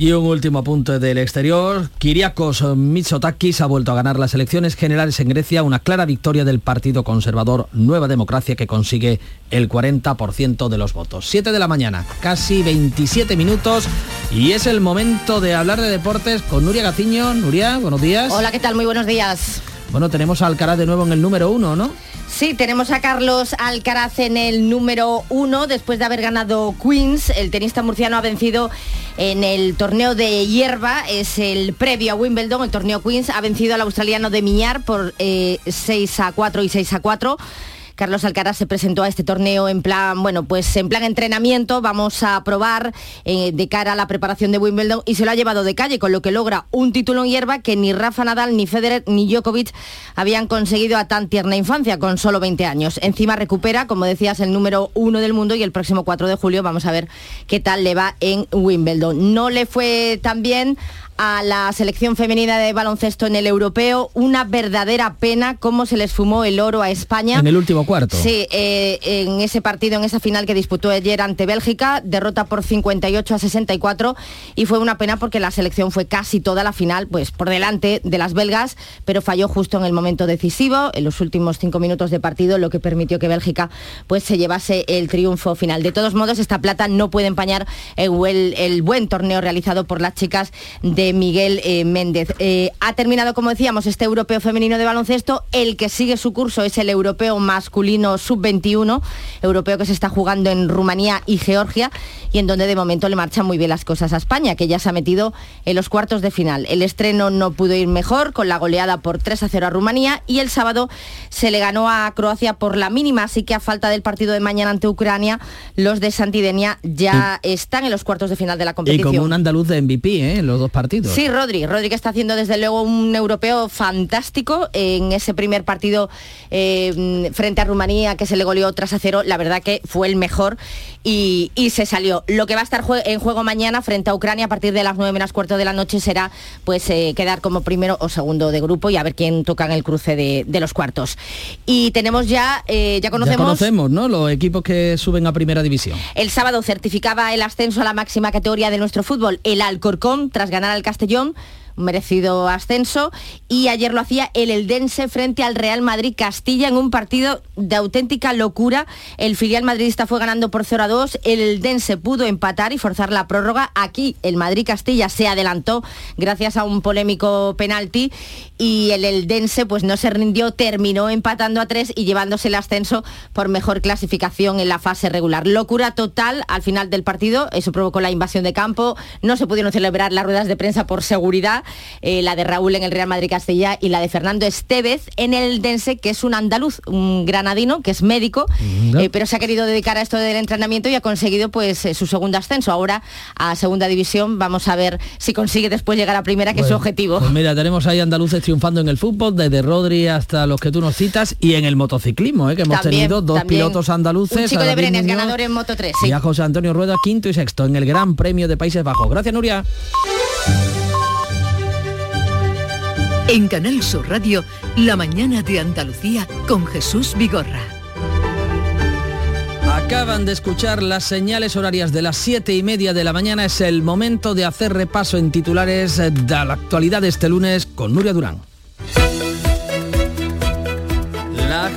Y un último apunte del exterior. Kiriakos Mitsotakis ha vuelto a ganar las elecciones generales en Grecia, una clara victoria del Partido Conservador Nueva Democracia que consigue el 40% de los votos. 7 de la mañana, casi 27 minutos y es el momento de hablar de deportes con Nuria Gaciño. Nuria, buenos días. Hola, ¿qué tal? Muy buenos días. Bueno, tenemos a Alcaraz de nuevo en el número uno, ¿no? Sí, tenemos a Carlos Alcaraz en el número uno después de haber ganado Queens. El tenista murciano ha vencido en el torneo de hierba, es el previo a Wimbledon, el torneo Queens, ha vencido al australiano de Miñar por 6 eh, a 4 y 6 a 4. Carlos Alcaraz se presentó a este torneo en plan, bueno, pues en plan entrenamiento, vamos a probar eh, de cara a la preparación de Wimbledon y se lo ha llevado de calle, con lo que logra un título en hierba que ni Rafa Nadal, ni Federer, ni Djokovic habían conseguido a tan tierna infancia, con solo 20 años. Encima recupera, como decías, el número uno del mundo y el próximo 4 de julio vamos a ver qué tal le va en Wimbledon. No le fue tan bien a la selección femenina de baloncesto en el europeo. Una verdadera pena cómo se les fumó el oro a España. En el último cuarto. Sí, eh, en ese partido, en esa final que disputó ayer ante Bélgica, derrota por 58 a 64 y fue una pena porque la selección fue casi toda la final, pues por delante de las belgas, pero falló justo en el momento decisivo, en los últimos cinco minutos de partido, lo que permitió que Bélgica pues se llevase el triunfo final. De todos modos, esta plata no puede empañar el, el buen torneo realizado por las chicas de Miguel eh, Méndez. Eh, ha terminado, como decíamos, este europeo femenino de baloncesto. El que sigue su curso es el europeo masculino sub-21, europeo que se está jugando en Rumanía y Georgia y en donde de momento le marchan muy bien las cosas a España, que ya se ha metido en los cuartos de final. El estreno no pudo ir mejor con la goleada por 3 a 0 a Rumanía y el sábado se le ganó a Croacia por la mínima, así que a falta del partido de mañana ante Ucrania, los de Santidenia ya están en los cuartos de final de la competición. Y como un andaluz de MVP, ¿eh? los dos partidos. Sí, Rodri. Rodri que está haciendo desde luego un europeo fantástico en ese primer partido eh, frente a Rumanía que se le goleó tras a cero. La verdad que fue el mejor y, se salió. Lo que va a estar en juego mañana frente a Ucrania a partir de las 9 menos cuarto de la noche será pues eh, quedar como primero o segundo de grupo y a ver quién toca en el cruce de, los cuartos. Y tenemos ya, eh, ya conocemos... Ya conocemos, ¿no? Los equipos que suben a primera división. El sábado certificaba el ascenso a la máxima categoría de nuestro fútbol el Alcorcón tras ganar al Castellón merecido ascenso, y ayer lo hacía el Eldense frente al Real Madrid Castilla en un partido de auténtica locura. El filial madridista fue ganando por 0 a 2, el Eldense pudo empatar y forzar la prórroga. Aquí el Madrid Castilla se adelantó gracias a un polémico penalti y el Eldense pues no se rindió, terminó empatando a 3 y llevándose el ascenso por mejor clasificación en la fase regular. Locura total al final del partido, eso provocó la invasión de campo, no se pudieron celebrar las ruedas de prensa por seguridad, eh, la de Raúl en el Real Madrid Castilla y la de Fernando Estevez en el Dense, que es un andaluz, un granadino, que es médico, eh, pero se ha querido dedicar a esto del entrenamiento y ha conseguido pues eh, su segundo ascenso. Ahora a segunda división vamos a ver si consigue después llegar a primera, que es su objetivo. Pues mira, tenemos ahí andaluces triunfando en el fútbol, desde Rodri hasta los que tú nos citas, y en el motociclismo, que hemos tenido dos pilotos andaluces. Un chico de Brenes, ganador en Moto 3. Y a José Antonio Rueda, quinto y sexto en el Gran Premio de Países Bajos. Gracias, Nuria. En Canal Sur Radio, La mañana de Andalucía con Jesús Vigorra. Acaban de escuchar las señales horarias de las siete y media de la mañana. Es el momento de hacer repaso en titulares de la actualidad de este lunes con Nuria Durán.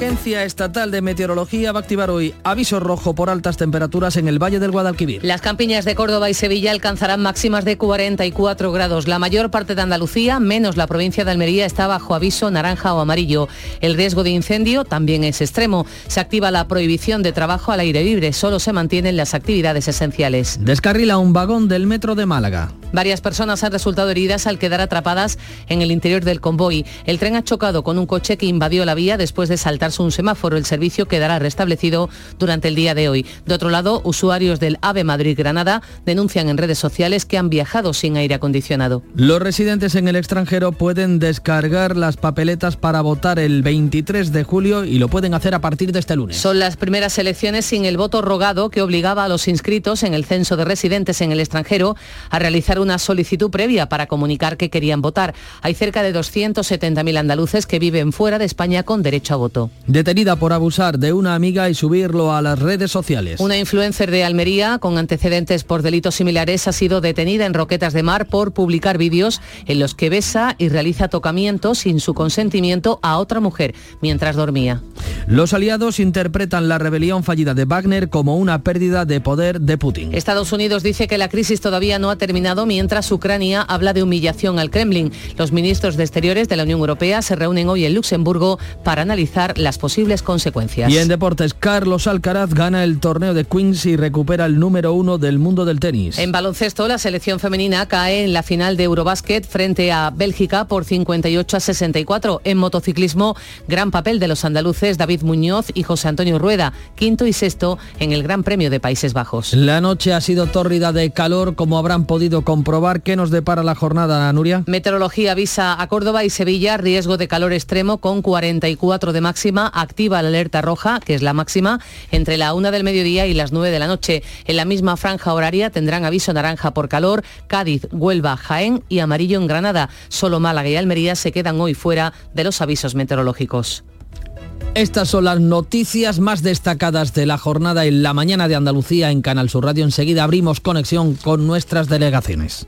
Agencia Estatal de Meteorología va a activar hoy aviso rojo por altas temperaturas en el Valle del Guadalquivir. Las campiñas de Córdoba y Sevilla alcanzarán máximas de 44 grados. La mayor parte de Andalucía, menos la provincia de Almería, está bajo aviso naranja o amarillo. El riesgo de incendio también es extremo. Se activa la prohibición de trabajo al aire libre. Solo se mantienen las actividades esenciales. Descarrila un vagón del metro de Málaga. Varias personas han resultado heridas al quedar atrapadas en el interior del convoy. El tren ha chocado con un coche que invadió la vía después de un semáforo. El servicio quedará restablecido durante el día de hoy. De otro lado, usuarios del AVE Madrid-Granada denuncian en redes sociales que han viajado sin aire acondicionado. Los residentes en el extranjero pueden descargar las papeletas para votar el 23 de julio y lo pueden hacer a partir de este lunes. Son las primeras elecciones sin el voto rogado que obligaba a los inscritos en el censo de residentes en el extranjero a realizar una solicitud previa para comunicar que querían votar. Hay cerca de 270.000 andaluces que viven fuera de España con derecho a voto. Detenida por abusar de una amiga y subirlo a las redes sociales. Una influencer de Almería con antecedentes por delitos similares ha sido detenida en Roquetas de Mar por publicar vídeos en los que besa y realiza tocamientos sin su consentimiento a otra mujer mientras dormía. Los aliados interpretan la rebelión fallida de Wagner como una pérdida de poder de Putin. Estados Unidos dice que la crisis todavía no ha terminado mientras Ucrania habla de humillación al Kremlin. Los ministros de Exteriores de la Unión Europea se reúnen hoy en Luxemburgo para analizar las posibles consecuencias. Y en deportes, Carlos Alcaraz gana el torneo de Queens y recupera el número uno del mundo del tenis. En baloncesto, la selección femenina cae en la final de Eurobásquet frente a Bélgica por 58 a 64. En motociclismo, gran papel de los andaluces David Muñoz y José Antonio Rueda, quinto y sexto en el Gran Premio de Países Bajos. La noche ha sido tórrida de calor, como habrán podido comprobar. ¿Qué nos depara la jornada, Nuria? Meteorología avisa a Córdoba y Sevilla riesgo de calor extremo con 44 de Activa la alerta roja, que es la máxima, entre la una del mediodía y las 9 de la noche. En la misma franja horaria tendrán aviso naranja por calor, Cádiz, Huelva, Jaén y amarillo en Granada. Solo Málaga y Almería se quedan hoy fuera de los avisos meteorológicos. Estas son las noticias más destacadas de la jornada en la mañana de Andalucía en Canal Sur Radio. Enseguida abrimos conexión con nuestras delegaciones.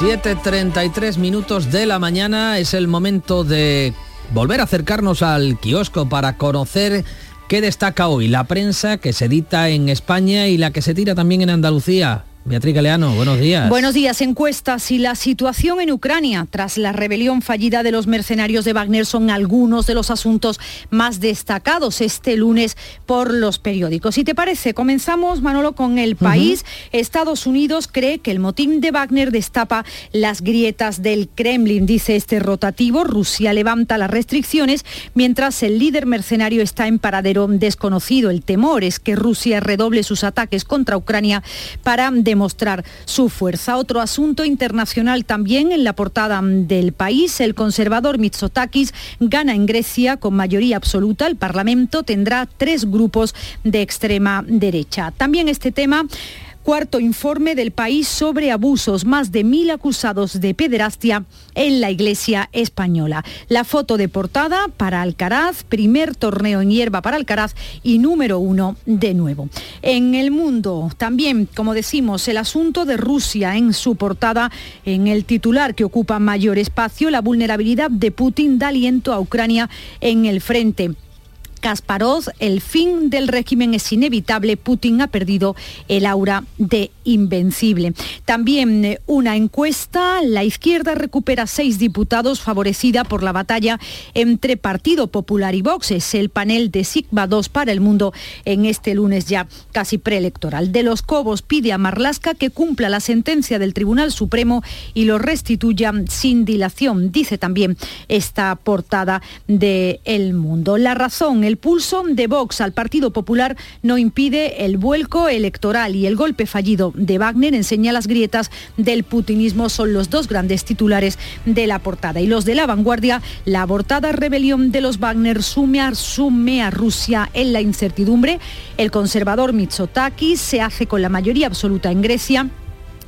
7.33 minutos de la mañana es el momento de volver a acercarnos al kiosco para conocer qué destaca hoy la prensa que se edita en España y la que se tira también en Andalucía. Beatriz Galeano, buenos días. Buenos días. Encuestas y la situación en Ucrania tras la rebelión fallida de los mercenarios de Wagner son algunos de los asuntos más destacados este lunes por los periódicos. Si te parece, comenzamos, Manolo, con el país. Estados Unidos cree que el motín de Wagner destapa las grietas del Kremlin, dice este rotativo. Rusia levanta las restricciones mientras el líder mercenario está en paradero desconocido. El temor es que Rusia redoble sus ataques contra Ucrania para demostrar su fuerza. Otro asunto internacional también en la portada del país, el conservador Mitsotakis gana en Grecia con mayoría absoluta. El Parlamento tendrá tres grupos de extrema derecha. También este tema Cuarto informe del país sobre abusos, más de mil acusados de pederastia en la Iglesia española. La foto de portada para Alcaraz, primer torneo en hierba para Alcaraz y número uno de nuevo. En el mundo también, como decimos, el asunto de Rusia en su portada, en el titular que ocupa mayor espacio, la vulnerabilidad de Putin da aliento a Ucrania en el frente. Kasparov, el fin del régimen es inevitable, Putin ha perdido el aura de invencible. También eh, una encuesta, la izquierda recupera seis diputados favorecida por la batalla entre Partido Popular y Vox. Es el panel de Sigma 2 para el mundo en este lunes ya casi preelectoral. De los Cobos pide a Marlasca que cumpla la sentencia del Tribunal Supremo y lo restituya sin dilación, dice también esta portada de El Mundo. La razón, el pulso de Vox al Partido Popular no impide el vuelco electoral y el golpe fallido de Wagner enseña las grietas del putinismo. Son los dos grandes titulares de la portada. Y los de la vanguardia, la abortada rebelión de los Wagner sume a, sume a Rusia en la incertidumbre. El conservador Mitsotakis se hace con la mayoría absoluta en Grecia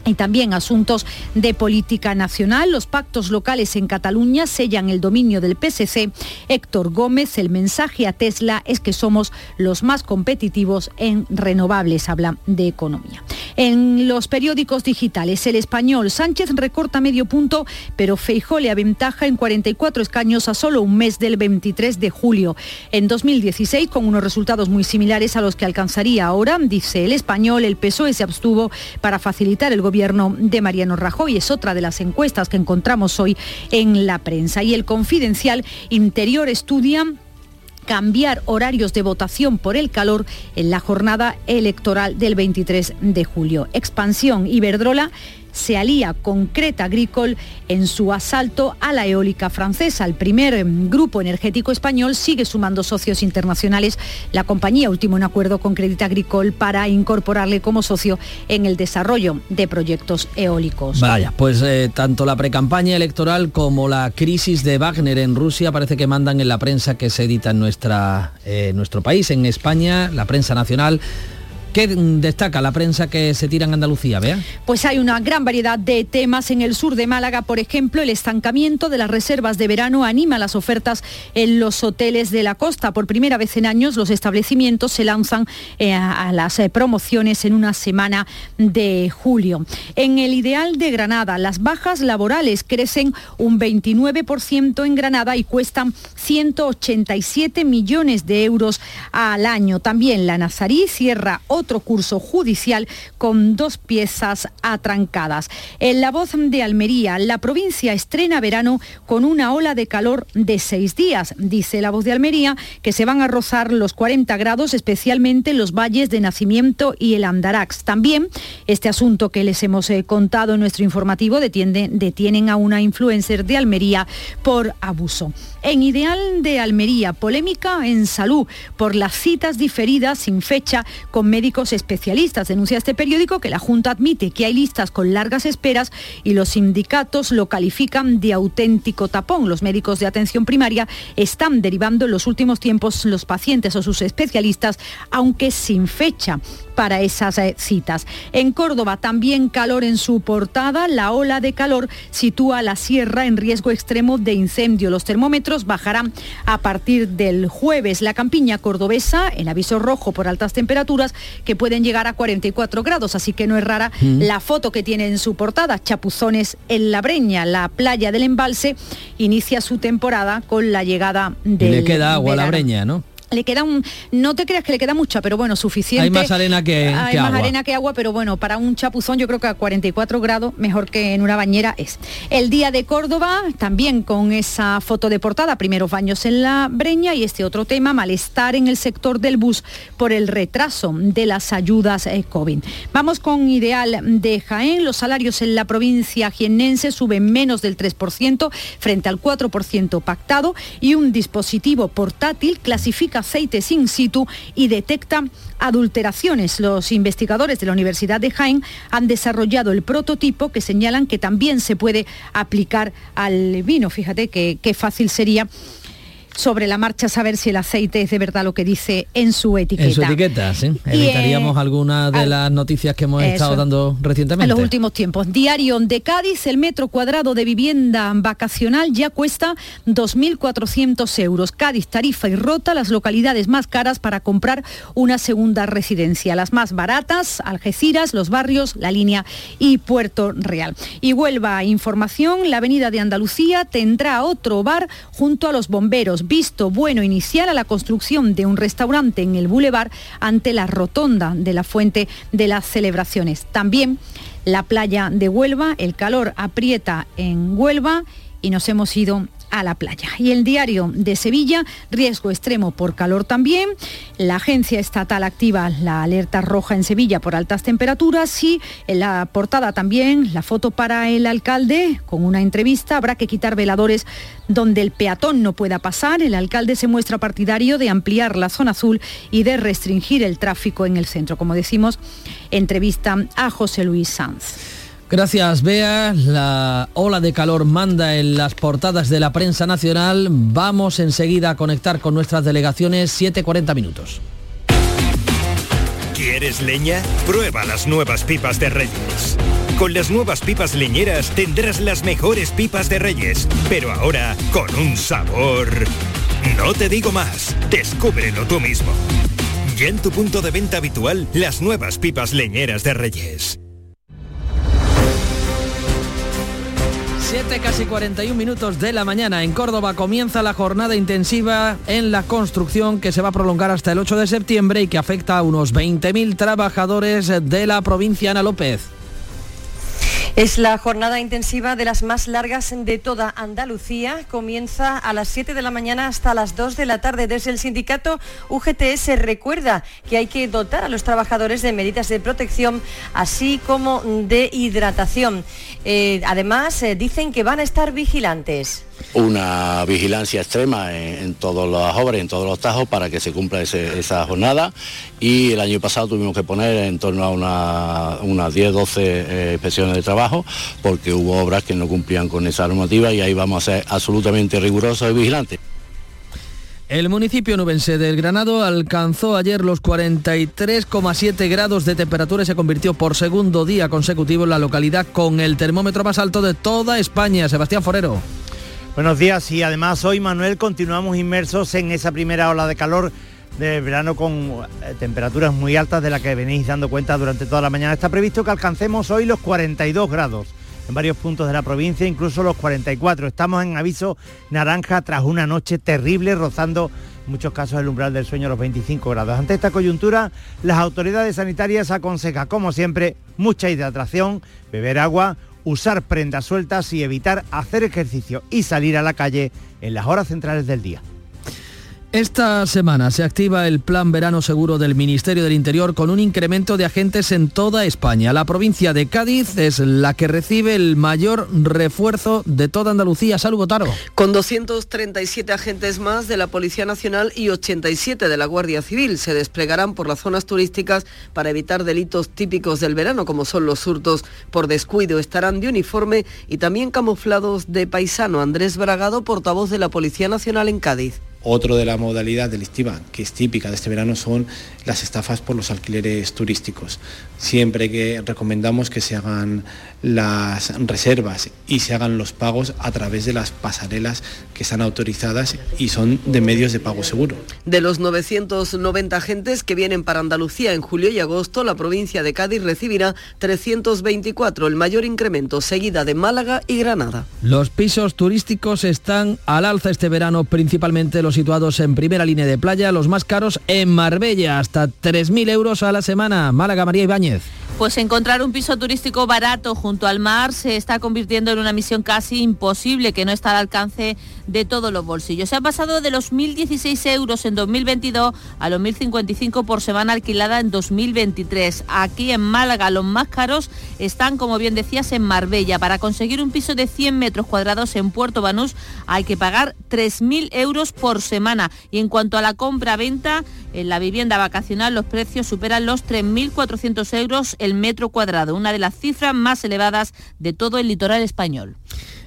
y también asuntos de política nacional. Los pactos locales en Cataluña sellan el dominio del PSC. Héctor Gómez, el mensaje a Tesla es que somos los más competitivos en renovables, habla de economía. En los periódicos digitales, el español Sánchez recorta medio punto, pero Feijó le aventaja en 44 escaños a solo un mes del 23 de julio. En 2016, con unos resultados muy similares a los que alcanzaría ahora, dice el español, el PSOE se abstuvo para facilitar el gobierno de Mariano Rajoy. Es otra de las encuestas que encontramos hoy en la prensa. Y el confidencial Interior estudia cambiar horarios de votación por el calor en la jornada electoral del 23 de julio. Expansión Iberdrola se alía con Creta Agricole en su asalto a la eólica francesa. El primer grupo energético español sigue sumando socios internacionales. La compañía último un acuerdo con Crédit Agricole para incorporarle como socio en el desarrollo de proyectos eólicos. Vaya, pues eh, tanto la precampaña electoral como la crisis de Wagner en Rusia parece que mandan en la prensa que se edita en eh, nuestro país, en España, la prensa nacional ¿Qué destaca la prensa que se tira en Andalucía, vea? Pues hay una gran variedad de temas. En el sur de Málaga, por ejemplo, el estancamiento de las reservas de verano anima las ofertas en los hoteles de la costa. Por primera vez en años, los establecimientos se lanzan eh, a las eh, promociones en una semana de julio. En el ideal de Granada, las bajas laborales crecen un 29% en Granada y cuestan 187 millones de euros al año. También la Nazarí cierra otro curso judicial con dos piezas atrancadas. En la voz de Almería, la provincia estrena verano con una ola de calor de seis días. Dice la voz de Almería que se van a rozar los 40 grados, especialmente en los valles de Nacimiento y el Andarax. También este asunto que les hemos eh, contado en nuestro informativo detienen a una influencer de Almería por abuso. En Ideal de Almería, polémica en salud por las citas diferidas sin fecha con médicos especialistas. Denuncia este periódico que la Junta admite que hay listas con largas esperas y los sindicatos lo califican de auténtico tapón. Los médicos de atención primaria están derivando en los últimos tiempos los pacientes o sus especialistas, aunque sin fecha para esas eh, citas. En Córdoba también calor en su portada. La ola de calor sitúa la sierra en riesgo extremo de incendio. Los termómetros bajarán a partir del jueves. La campiña cordobesa, el aviso rojo por altas temperaturas que pueden llegar a 44 grados, así que no es rara mm. la foto que tiene en su portada. Chapuzones en la Breña, la playa del embalse, inicia su temporada con la llegada de. le queda agua a la Breña, ¿no? Le queda un, no te creas que le queda mucha, pero bueno, suficiente. Hay más arena que, Hay más arena que agua, pero bueno, para un chapuzón yo creo que a 44 grados mejor que en una bañera es. El día de Córdoba, también con esa foto de portada, primeros baños en la Breña y este otro tema, malestar en el sector del bus por el retraso de las ayudas eh, COVID. Vamos con Ideal de Jaén, los salarios en la provincia jiennense suben menos del 3% frente al 4% pactado y un dispositivo portátil clasifica aceites in situ y detecta adulteraciones. Los investigadores de la Universidad de Jaén han desarrollado el prototipo que señalan que también se puede aplicar al vino. Fíjate qué fácil sería sobre la marcha saber si el aceite es de verdad lo que dice en su etiqueta. En su etiqueta, sí. Evitaríamos alguna de las noticias que hemos estado dando recientemente. En los últimos tiempos. Diario de Cádiz, el metro cuadrado de vivienda vacacional ya cuesta 2.400 euros. Cádiz, Tarifa y Rota, las localidades más caras para comprar una segunda residencia. Las más baratas, Algeciras, Los Barrios, La Línea y Puerto Real. Y Huelva, información, la avenida de Andalucía tendrá otro bar junto a los bomberos visto bueno inicial a la construcción de un restaurante en el Boulevard ante la rotonda de la Fuente de las Celebraciones. También la playa de Huelva, el calor aprieta en Huelva y nos hemos ido a la playa. Y el diario de Sevilla, riesgo extremo por calor también. La agencia estatal activa la alerta roja en Sevilla por altas temperaturas y en la portada también la foto para el alcalde con una entrevista. Habrá que quitar veladores donde el peatón no pueda pasar. El alcalde se muestra partidario de ampliar la zona azul y de restringir el tráfico en el centro. Como decimos, entrevista a José Luis Sanz. Gracias, Bea. La ola de calor manda en las portadas de la prensa nacional. Vamos enseguida a conectar con nuestras delegaciones 7.40 minutos. ¿Quieres leña? Prueba las nuevas pipas de Reyes. Con las nuevas pipas leñeras tendrás las mejores pipas de Reyes, pero ahora con un sabor... No te digo más, descúbrelo tú mismo. Ya en tu punto de venta habitual, las nuevas pipas leñeras de Reyes. 7 casi 41 minutos de la mañana en Córdoba comienza la jornada intensiva en la construcción que se va a prolongar hasta el 8 de septiembre y que afecta a unos 20.000 trabajadores de la provincia Ana López. Es la jornada intensiva de las más largas de toda Andalucía. Comienza a las 7 de la mañana hasta las 2 de la tarde. Desde el sindicato UGT se recuerda que hay que dotar a los trabajadores de medidas de protección, así como de hidratación. Eh, además, eh, dicen que van a estar vigilantes una vigilancia extrema en, todas las obras, en todos los tajos para que se cumpla esa jornada y el año pasado tuvimos que poner en torno a unas 10, 12 eh, de trabajo porque hubo obras que no cumplían con esa normativa y ahí vamos a ser absolutamente rigurosos y vigilantes. El municipio nubense del Granado alcanzó ayer los 43,7 grados de temperatura y se convirtió por segundo día consecutivo en la localidad con el termómetro más alto de toda España. Sebastián Forero. Buenos días y además hoy Manuel continuamos inmersos en esa primera ola de calor de verano con eh, temperaturas muy altas de las que venís dando cuenta durante toda la mañana. Está previsto que alcancemos hoy los 42 grados en varios puntos de la provincia, incluso los 44. Estamos en aviso naranja tras una noche terrible, rozando en muchos casos el umbral del sueño a los 25 grados. Ante esta coyuntura, las autoridades sanitarias aconsejan, como siempre, mucha hidratación, beber agua, usar prendas sueltas y evitar hacer ejercicio y salir a la calle en las horas centrales del día. Esta semana se activa el Plan Verano Seguro del Ministerio del Interior con un incremento de agentes en toda España. La provincia de Cádiz es la que recibe el mayor refuerzo de toda Andalucía. Salud, Botaro. Con 237 agentes más de la Policía Nacional y 87 de la Guardia Civil se desplegarán por las zonas turísticas para evitar delitos típicos del verano, como son los hurtos por descuido. Estarán de uniforme y también camuflados de paisano. Andrés Bragado, portavoz de la Policía Nacional en Cádiz. Otro de la modalidad delictiva que es típica de este verano son las estafas por los alquileres turísticos. Siempre que recomendamos que se hagan las reservas y se hagan los pagos a través de las pasarelas que están autorizadas y son de medios de pago seguro. De los 990 agentes que vienen para Andalucía en julio y agosto, la provincia de Cádiz recibirá 324, el mayor incremento, seguida de Málaga y Granada. Los pisos turísticos están al alza este verano, principalmente los situados en primera línea de playa, los más caros en Marbella, hasta 3.000 euros a la semana. Málaga, María Ibáñez. Pues encontrar un piso turístico barato junto al mar se está convirtiendo en una misión casi imposible que no está al alcance de todos los bolsillos. Se ha pasado de los 1.016 euros en 2022 a los 1.055 por semana alquilada en 2023. Aquí en Málaga los más caros están, como bien decías, en Marbella. Para conseguir un piso de 100 metros cuadrados en Puerto Banús hay que pagar 3.000 euros por semana. Y en cuanto a la compra-venta, en la vivienda vacacional los precios superan los 3.400 euros el metro cuadrado, una de las cifras más elevadas de todo el litoral español.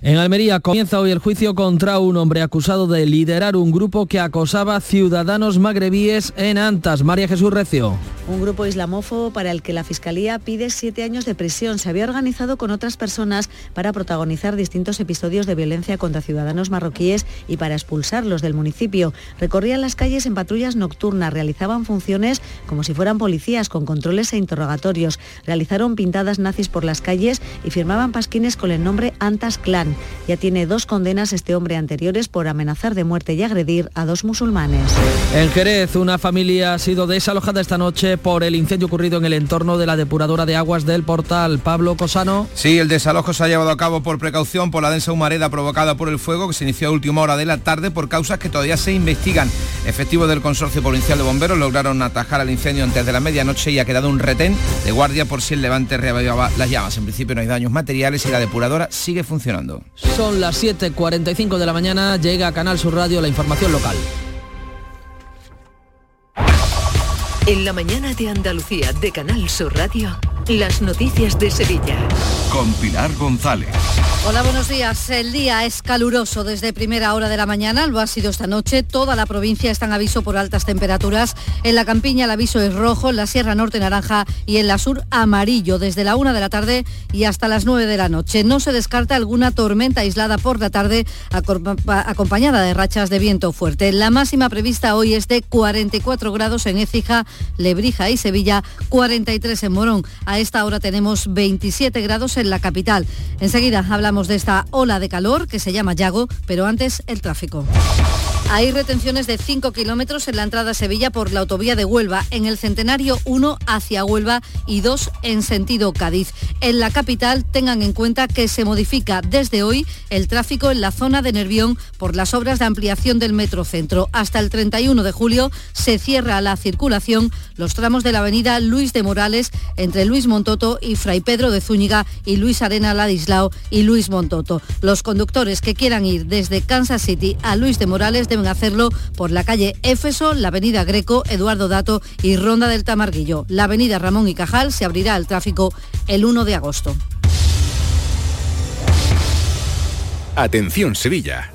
En Almería comienza hoy el juicio contra un hombre acusado de liderar un grupo que acosaba ciudadanos magrebíes en Antas. María Jesús Recio. Un grupo islamófobo para el que la Fiscalía pide siete años de prisión. Se había organizado con otras personas para protagonizar distintos episodios de violencia contra ciudadanos marroquíes y para expulsarlos del municipio. Recorrían las calles en patrullas nocturnas, realizaban funciones como si fueran policías con controles e interrogatorios. Realizaron pintadas nazis por las calles y firmaban pasquines con el nombre Antas Clan. Ya tiene dos condenas este hombre anteriores por amenazar de muerte y agredir a dos musulmanes. En Jerez, una familia ha sido desalojada esta noche por el incendio ocurrido en el entorno de la depuradora de aguas del portal. Pablo Cosano. Sí, el desalojo se ha llevado a cabo por precaución por la densa humareda provocada por el fuego que se inició a última hora de la tarde por causas que todavía se investigan. Efectivos del Consorcio Provincial de Bomberos lograron atajar el incendio antes de la medianoche y ha quedado un retén de guardia por si el levante reavivaba las llamas. En principio no hay daños materiales y la depuradora sigue funcionando. Son las 7.45 de la mañana, llega a Canal Sur Radio la información local. En la mañana de Andalucía de Canal Sur Radio, las noticias de Sevilla. Con Pilar González. Hola, buenos días. El día es caluroso desde primera hora de la mañana, lo ha sido esta noche. Toda la provincia está en aviso por altas temperaturas. En la campiña el aviso es rojo, en la Sierra Norte naranja y en la sur amarillo desde la una de la tarde y hasta las 9 de la noche. No se descarta alguna tormenta aislada por la tarde acompañada de rachas de viento fuerte. La máxima prevista hoy es de 44 grados en Écija, Lebrija y Sevilla, 43 en Morón. A esta hora tenemos 27 grados en la capital. Enseguida hablamos de esta ola de calor que se llama Yago, pero antes el tráfico. Hay retenciones de 5 kilómetros en la entrada a Sevilla por la autovía de Huelva, en el Centenario 1 hacia Huelva y 2 en sentido Cádiz. En la capital tengan en cuenta que se modifica desde hoy el tráfico en la zona de Nervión por las obras de ampliación del Metrocentro. Hasta el 31 de julio se cierra la circulación los tramos de la avenida Luis de Morales entre Luis Montoto y Fray Pedro de Zúñiga y Luis Arena Ladislao y Luis Montoto. Los conductores que quieran ir desde Kansas City a Luis de Morales deben hacerlo por la calle Éfeso, la avenida Greco, Eduardo Dato y Ronda del Tamarguillo. La avenida Ramón y Cajal se abrirá al tráfico el 1 de agosto. Atención Sevilla.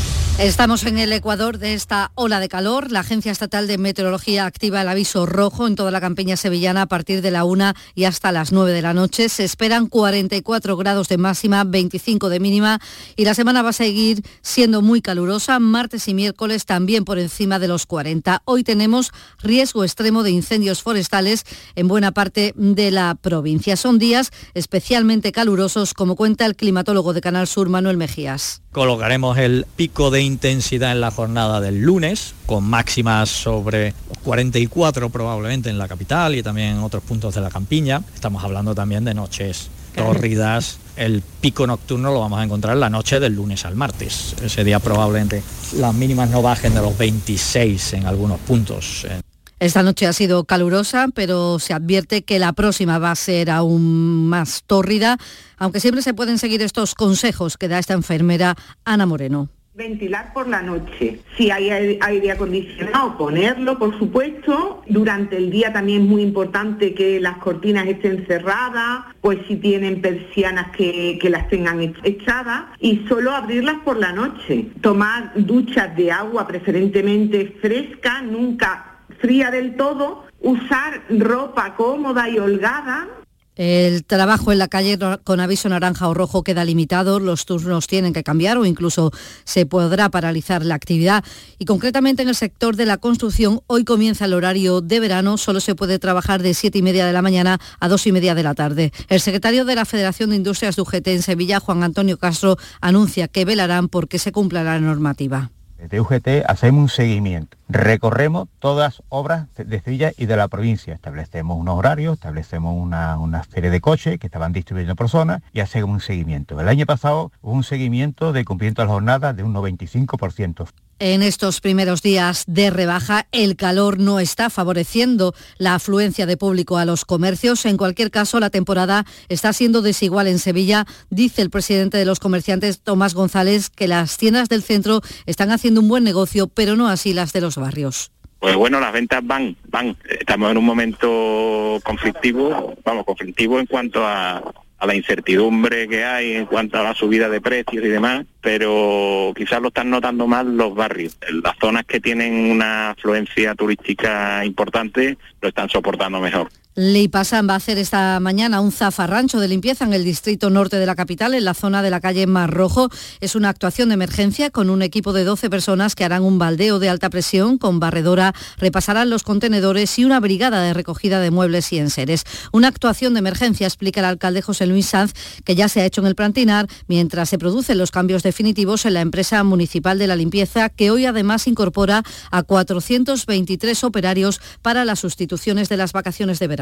Estamos en el Ecuador de esta ola de calor. La Agencia Estatal de Meteorología activa el aviso rojo en toda la campiña sevillana a partir de la 1 y hasta las 9 de la noche. Se esperan 44 grados de máxima, 25 de mínima y la semana va a seguir siendo muy calurosa. Martes y miércoles también por encima de los 40. Hoy tenemos riesgo extremo de incendios forestales en buena parte de la provincia. Son días especialmente calurosos, como cuenta el climatólogo de Canal Sur, Manuel Mejías. Colocaremos el pico de intensidad en la jornada del lunes, con máximas sobre 44 probablemente en la capital y también en otros puntos de la campiña. Estamos hablando también de noches tórridas. El pico nocturno lo vamos a encontrar la noche del lunes al martes. Ese día probablemente las mínimas no bajen de los 26 en algunos puntos. Esta noche ha sido calurosa, pero se advierte que la próxima va a ser aún más tórrida, aunque siempre se pueden seguir estos consejos que da esta enfermera Ana Moreno. Ventilar por la noche. Si hay aire acondicionado, ponerlo, por supuesto. Durante el día también es muy importante que las cortinas estén cerradas, pues si tienen persianas que, que las tengan echadas y solo abrirlas por la noche. Tomar duchas de agua preferentemente fresca, nunca fría del todo, usar ropa cómoda y holgada El trabajo en la calle con aviso naranja o rojo queda limitado, los turnos tienen que cambiar o incluso se podrá paralizar la actividad. Y concretamente en el sector de la construcción, hoy comienza el horario de verano, solo se puede trabajar de 7 y media de la mañana a 2 y media de la tarde. El secretario de la Federación de Industrias de UGT en Sevilla, Juan Antonio Castro, anuncia que velarán porque se cumpla la normativa. De UGT hacemos un seguimiento. Recorremos todas obras de Sevilla y de la provincia. Establecemos unos horarios, establecemos una, una serie de coches que estaban distribuyendo personas y hacemos un seguimiento. El año pasado hubo un seguimiento de cumplimiento de las jornadas de un 95%. En estos primeros días de rebaja, el calor no está favoreciendo la afluencia de público a los comercios. En cualquier caso, la temporada está siendo desigual en Sevilla. Dice el presidente de los comerciantes, Tomás González, que las tiendas del centro están haciendo un buen negocio, pero no así las de los barrios. Pues bueno, las ventas van, van. Estamos en un momento conflictivo, vamos, conflictivo en cuanto a, a la incertidumbre que hay en cuanto a la subida de precios y demás, pero quizás lo están notando más los barrios. Las zonas que tienen una afluencia turística importante lo están soportando mejor. Lipasan va a hacer esta mañana un zafarrancho de limpieza en el distrito norte de la capital, en la zona de la calle Mar Rojo. Es una actuación de emergencia con un equipo de 12 personas que harán un baldeo de alta presión con barredora, repasarán los contenedores y una brigada de recogida de muebles y enseres. Una actuación de emergencia, explica el alcalde José Luis Sanz, que ya se ha hecho en el Plantinar, mientras se producen los cambios definitivos en la empresa municipal de la limpieza, que hoy además incorpora a 423 operarios para las sustituciones de las vacaciones de verano.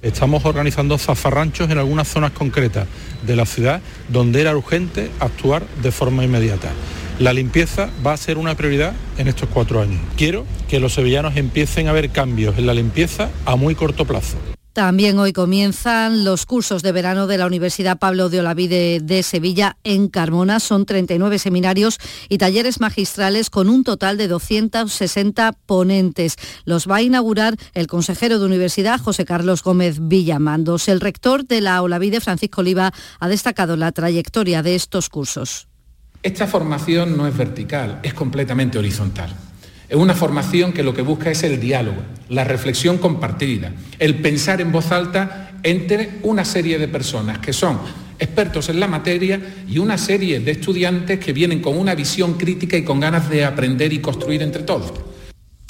Estamos organizando zafarranchos en algunas zonas concretas de la ciudad donde era urgente actuar de forma inmediata. La limpieza va a ser una prioridad en estos cuatro años. Quiero que los sevillanos empiecen a ver cambios en la limpieza a muy corto plazo. También hoy comienzan los cursos de verano de la Universidad Pablo de Olavide de Sevilla en Carmona. Son 39 seminarios y talleres magistrales con un total de 260 ponentes. Los va a inaugurar el consejero de universidad José Carlos Gómez Villamandos. El rector de la Olavide, Francisco Oliva, ha destacado la trayectoria de estos cursos. Esta formación no es vertical, es completamente horizontal. Es una formación que lo que busca es el diálogo, la reflexión compartida, el pensar en voz alta entre una serie de personas que son expertos en la materia y una serie de estudiantes que vienen con una visión crítica y con ganas de aprender y construir entre todos.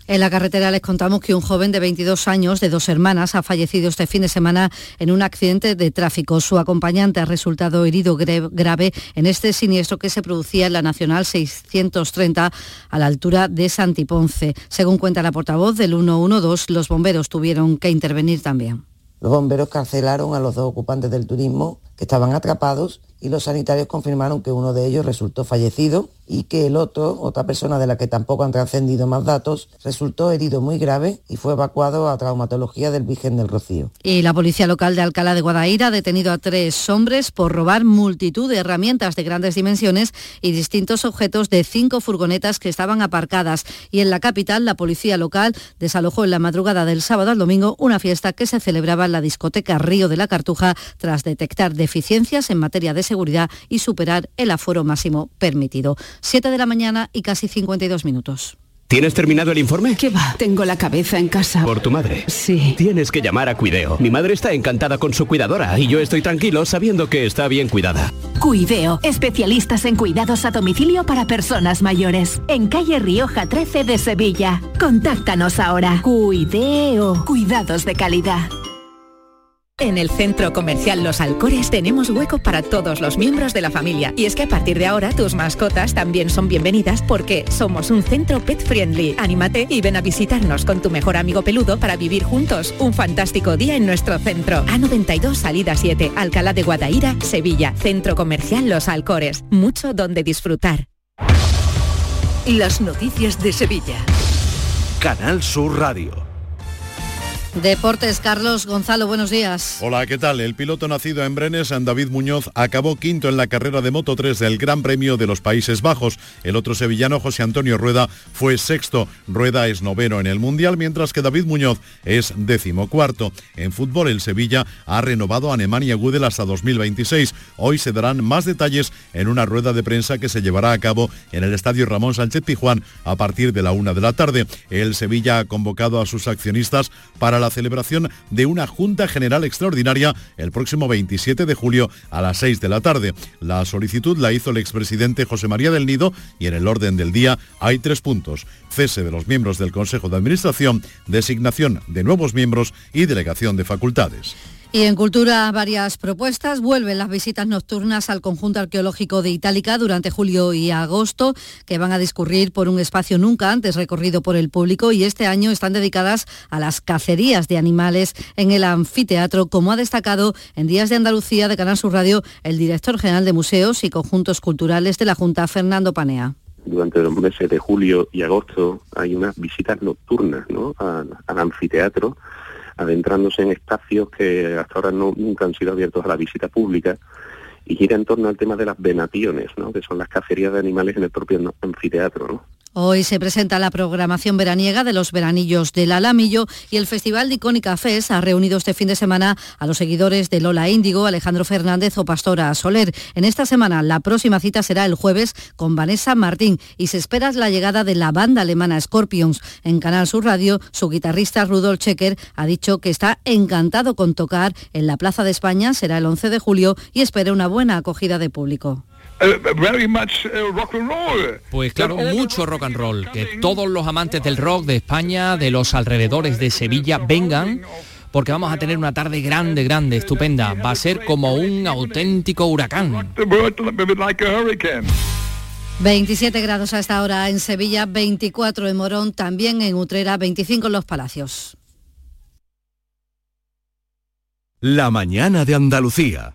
En la carretera les contamos que un joven de 22 años de dos hermanas ha fallecido este fin de semana en un accidente de tráfico. Su acompañante ha resultado herido grave en este siniestro que se producía en la Nacional 630 a la altura de Santiponce. Según cuenta la portavoz del 112, los bomberos tuvieron que intervenir también. Los bomberos carcelaron a los dos ocupantes del turismo que estaban atrapados y los sanitarios confirmaron que uno de ellos resultó fallecido y que el otro, otra persona de la que tampoco han trascendido más datos, resultó herido muy grave y fue evacuado a traumatología del Virgen del Rocío. Y la policía local de Alcalá de Guadaira ha detenido a tres hombres por robar multitud de herramientas de grandes dimensiones y distintos objetos de cinco furgonetas que estaban aparcadas. Y en la capital, la policía local desalojó en la madrugada del sábado al domingo una fiesta que se celebraba en la discoteca Río de la Cartuja tras detectar deficiencias en materia de seguridad y superar el aforo máximo permitido. 7 de la mañana y casi 52 minutos. ¿Tienes terminado el informe? ¿Qué va? Tengo la cabeza en casa. ¿Por tu madre? Sí. Tienes que llamar a Cuideo. Mi madre está encantada con su cuidadora y yo estoy tranquilo sabiendo que está bien cuidada. Cuideo, especialistas en cuidados a domicilio para personas mayores. En calle Rioja 13 de Sevilla. Contáctanos ahora. Cuideo, cuidados de calidad. En el Centro Comercial Los Alcores tenemos hueco para todos los miembros de la familia. Y es que a partir de ahora tus mascotas también son bienvenidas porque somos un centro pet friendly. Anímate y ven a visitarnos con tu mejor amigo peludo para vivir juntos un fantástico día en nuestro centro. A92 Salida 7, Alcalá de Guadaira, Sevilla. Centro Comercial Los Alcores. Mucho donde disfrutar. Las noticias de Sevilla. Canal Sur Radio. Deportes, Carlos Gonzalo, buenos días. Hola, ¿qué tal? El piloto nacido en Brenes, David Muñoz, acabó quinto en la carrera de Moto 3 del Gran Premio de los Países Bajos. El otro sevillano, José Antonio Rueda, fue sexto. Rueda es noveno en el Mundial, mientras que David Muñoz es décimo cuarto. En fútbol, el Sevilla ha renovado a Nemanja Gudel hasta 2026. Hoy se darán más detalles en una rueda de prensa que se llevará a cabo en el Estadio Ramón Sánchez Pijuán a partir de la una de la tarde. El Sevilla ha convocado a sus accionistas para la celebración de una Junta General Extraordinaria el próximo 27 de julio a las 6 de la tarde. La solicitud la hizo el expresidente José María del Nido y en el orden del día hay tres puntos. Cese de los miembros del Consejo de Administración, designación de nuevos miembros y delegación de facultades. Y en Cultura varias propuestas. Vuelven las visitas nocturnas al conjunto arqueológico de Itálica durante julio y agosto, que van a discurrir por un espacio nunca antes recorrido por el público y este año están dedicadas a las cacerías de animales en el anfiteatro, como ha destacado en Días de Andalucía de Canal Sur Radio el director general de Museos y Conjuntos Culturales de la Junta, Fernando Panea durante los meses de julio y agosto hay unas visitas nocturnas ¿no? al, al anfiteatro adentrándose en espacios que hasta ahora no, nunca han sido abiertos a la visita pública y gira en torno al tema de las venaciones, ¿no? que son las cacerías de animales en el propio anfiteatro. ¿no? Hoy se presenta la programación veraniega de los veranillos del Alamillo y el Festival de Icónica Fest ha reunido este fin de semana a los seguidores de Lola Índigo, Alejandro Fernández o Pastora Soler. En esta semana la próxima cita será el jueves con Vanessa Martín y se espera la llegada de la banda alemana Scorpions. En Canal Sur Radio, su guitarrista Rudolf Checker ha dicho que está encantado con tocar en la Plaza de España, será el 11 de julio y espera una buena acogida de público. Pues claro, mucho rock and roll. Que todos los amantes del rock de España, de los alrededores de Sevilla, vengan porque vamos a tener una tarde grande, grande, estupenda. Va a ser como un auténtico huracán. 27 grados a esta hora en Sevilla, 24 en Morón, también en Utrera, 25 en Los Palacios. La mañana de Andalucía.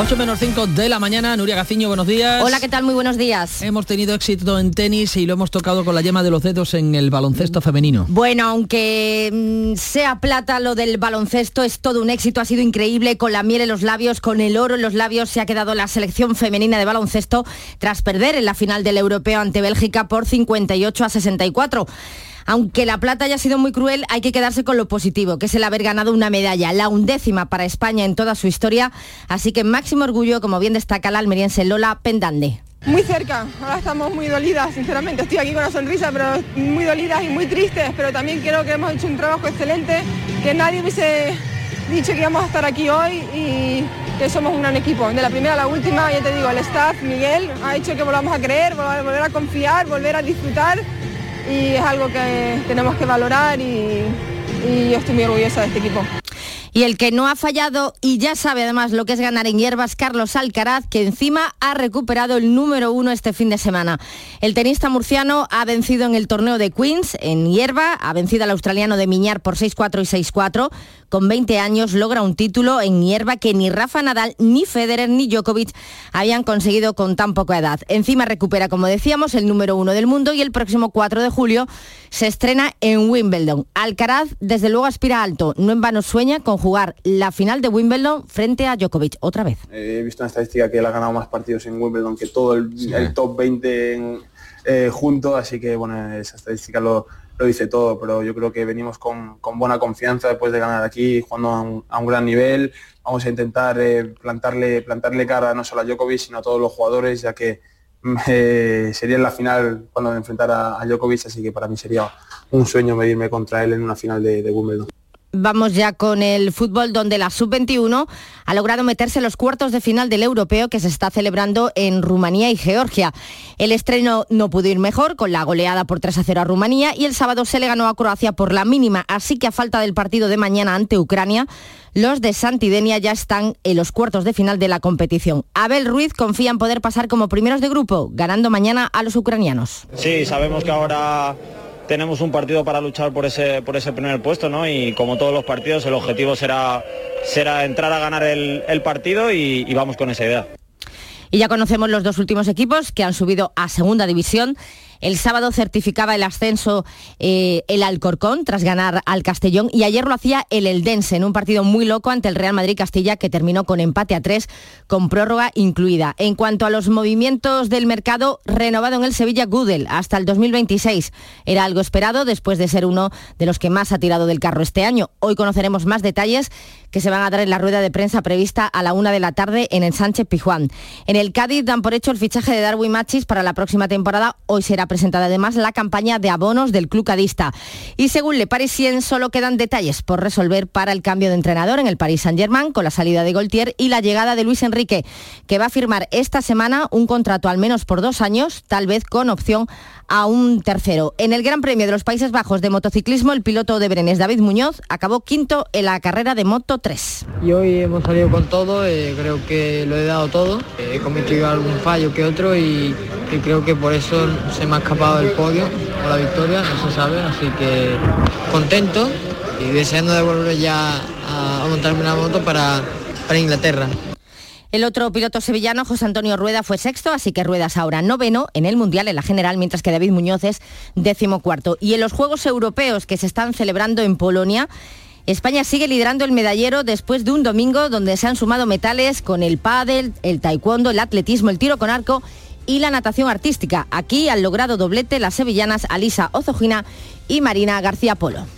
8 menos 5 de la mañana, Nuria Gaciño, buenos días. Hola, ¿qué tal? Muy buenos días. Hemos tenido éxito en tenis y lo hemos tocado con la yema de los dedos en el baloncesto femenino. Bueno, aunque mm, sea plata lo del baloncesto, es todo un éxito, ha sido increíble, con la miel en los labios, con el oro en los labios, se ha quedado la selección femenina de baloncesto tras perder en la final del europeo ante Bélgica por 58 a 64. Aunque la plata haya sido muy cruel, hay que quedarse con lo positivo, que es el haber ganado una medalla, la undécima para España en toda su historia. Así que máximo orgullo, como bien destaca la almeriense Lola Pendande. Muy cerca, ahora estamos muy dolidas, sinceramente. Estoy aquí con una sonrisa, pero muy dolidas y muy tristes, pero también creo que hemos hecho un trabajo excelente, que nadie hubiese dicho que íbamos a estar aquí hoy y que somos un gran equipo. De la primera a la última, ya te digo, el staff, Miguel, ha hecho que volvamos a creer, volver a confiar, volver a disfrutar y es algo que tenemos que valorar y, yo estoy muy orgullosa de este equipo. Y el que no ha fallado y ya sabe además lo que es ganar en hierbas, Carlos Alcaraz, que encima ha recuperado el número uno este fin de semana. El tenista murciano ha vencido en el torneo de Queens en hierba, ha vencido al australiano de Miñar por 6-4 y 6-4. Con 20 años logra un título en hierba que ni Rafa Nadal, ni Federer, ni Djokovic habían conseguido con tan poca edad. Encima recupera, como decíamos, el número uno del mundo y el próximo 4 de julio se estrena en Wimbledon. Alcaraz, desde luego, aspira alto. No en vano sueña con jugar la final de Wimbledon frente a Djokovic otra vez. He visto una estadística que él ha ganado más partidos en Wimbledon que todo el, el top 20 en, eh, junto, así que bueno, esa estadística lo, lo, dice todo, pero yo creo que venimos con, con buena confianza después de ganar aquí, jugando a un, a un gran nivel. Vamos a intentar eh, plantarle, plantarle cara no solo a Djokovic, sino a todos los jugadores, ya que eh, sería en la final cuando me enfrentara a Djokovic, así que para mí sería un sueño medirme contra él en una final de, de Wimbledon. Vamos ya con el fútbol donde la sub-21 ha logrado meterse en los cuartos de final del europeo que se está celebrando en Rumanía y Georgia. El estreno no pudo ir mejor con la goleada por 3 a 0 a Rumanía y el sábado se le ganó a Croacia por la mínima, así que a falta del partido de mañana ante Ucrania, los de Santidenia ya están en los cuartos de final de la competición. Abel Ruiz confía en poder pasar como primeros de grupo, ganando mañana a los ucranianos. Sí, sabemos que ahora tenemos un partido para luchar por ese, por ese primer puesto, ¿no? Y como todos los partidos, el objetivo será, será entrar a ganar el, partido y vamos con esa idea. Y ya conocemos los dos últimos equipos que han subido a segunda división. El sábado certificaba el ascenso eh, el Alcorcón tras ganar al Castellón y ayer lo hacía el Eldense en un partido muy loco ante el Real Madrid Castilla que terminó con empate a tres con prórroga incluida. En cuanto a los movimientos del mercado, renovado en el Sevilla Gudel hasta el 2026. Era algo esperado después de ser uno de los que más ha tirado del carro este año. Hoy conoceremos más detalles que se van a dar en la rueda de prensa prevista a la una de la tarde en el Sánchez Pijuán. En el Cádiz dan por hecho el fichaje de Darwin Machis para la próxima temporada. Hoy será presentada además la campaña de abonos del club cadista. Y según Le Parisien, solo quedan detalles por resolver para el cambio de entrenador en el Paris Saint-Germain con la salida de Goltier y la llegada de Luis Enrique, que va a firmar esta semana un contrato al menos por dos años, tal vez con opción a un tercero. En el Gran Premio de los Países Bajos de motociclismo, el piloto de Brenes, David Muñoz, acabó quinto en la carrera de Moto 3. Y hoy hemos salido con todo, eh, creo que lo he dado todo, he cometido algún fallo que otro y, creo que por eso se me ha escapado el podio o la victoria, no se sabe, así que contento y deseando de volver ya a, montarme una moto para, para Inglaterra. El otro piloto sevillano, José Antonio Rueda, fue sexto, así que Ruedas ahora noveno en el Mundial, en la general, mientras que David Muñoz es décimo cuarto. Y en los Juegos Europeos que se están celebrando en Polonia, España sigue liderando el medallero después de un domingo donde se han sumado metales con el pádel, el taekwondo, el atletismo, el tiro con arco y la natación artística. Aquí han logrado doblete las sevillanas Alisa Ozojina y Marina García Polo.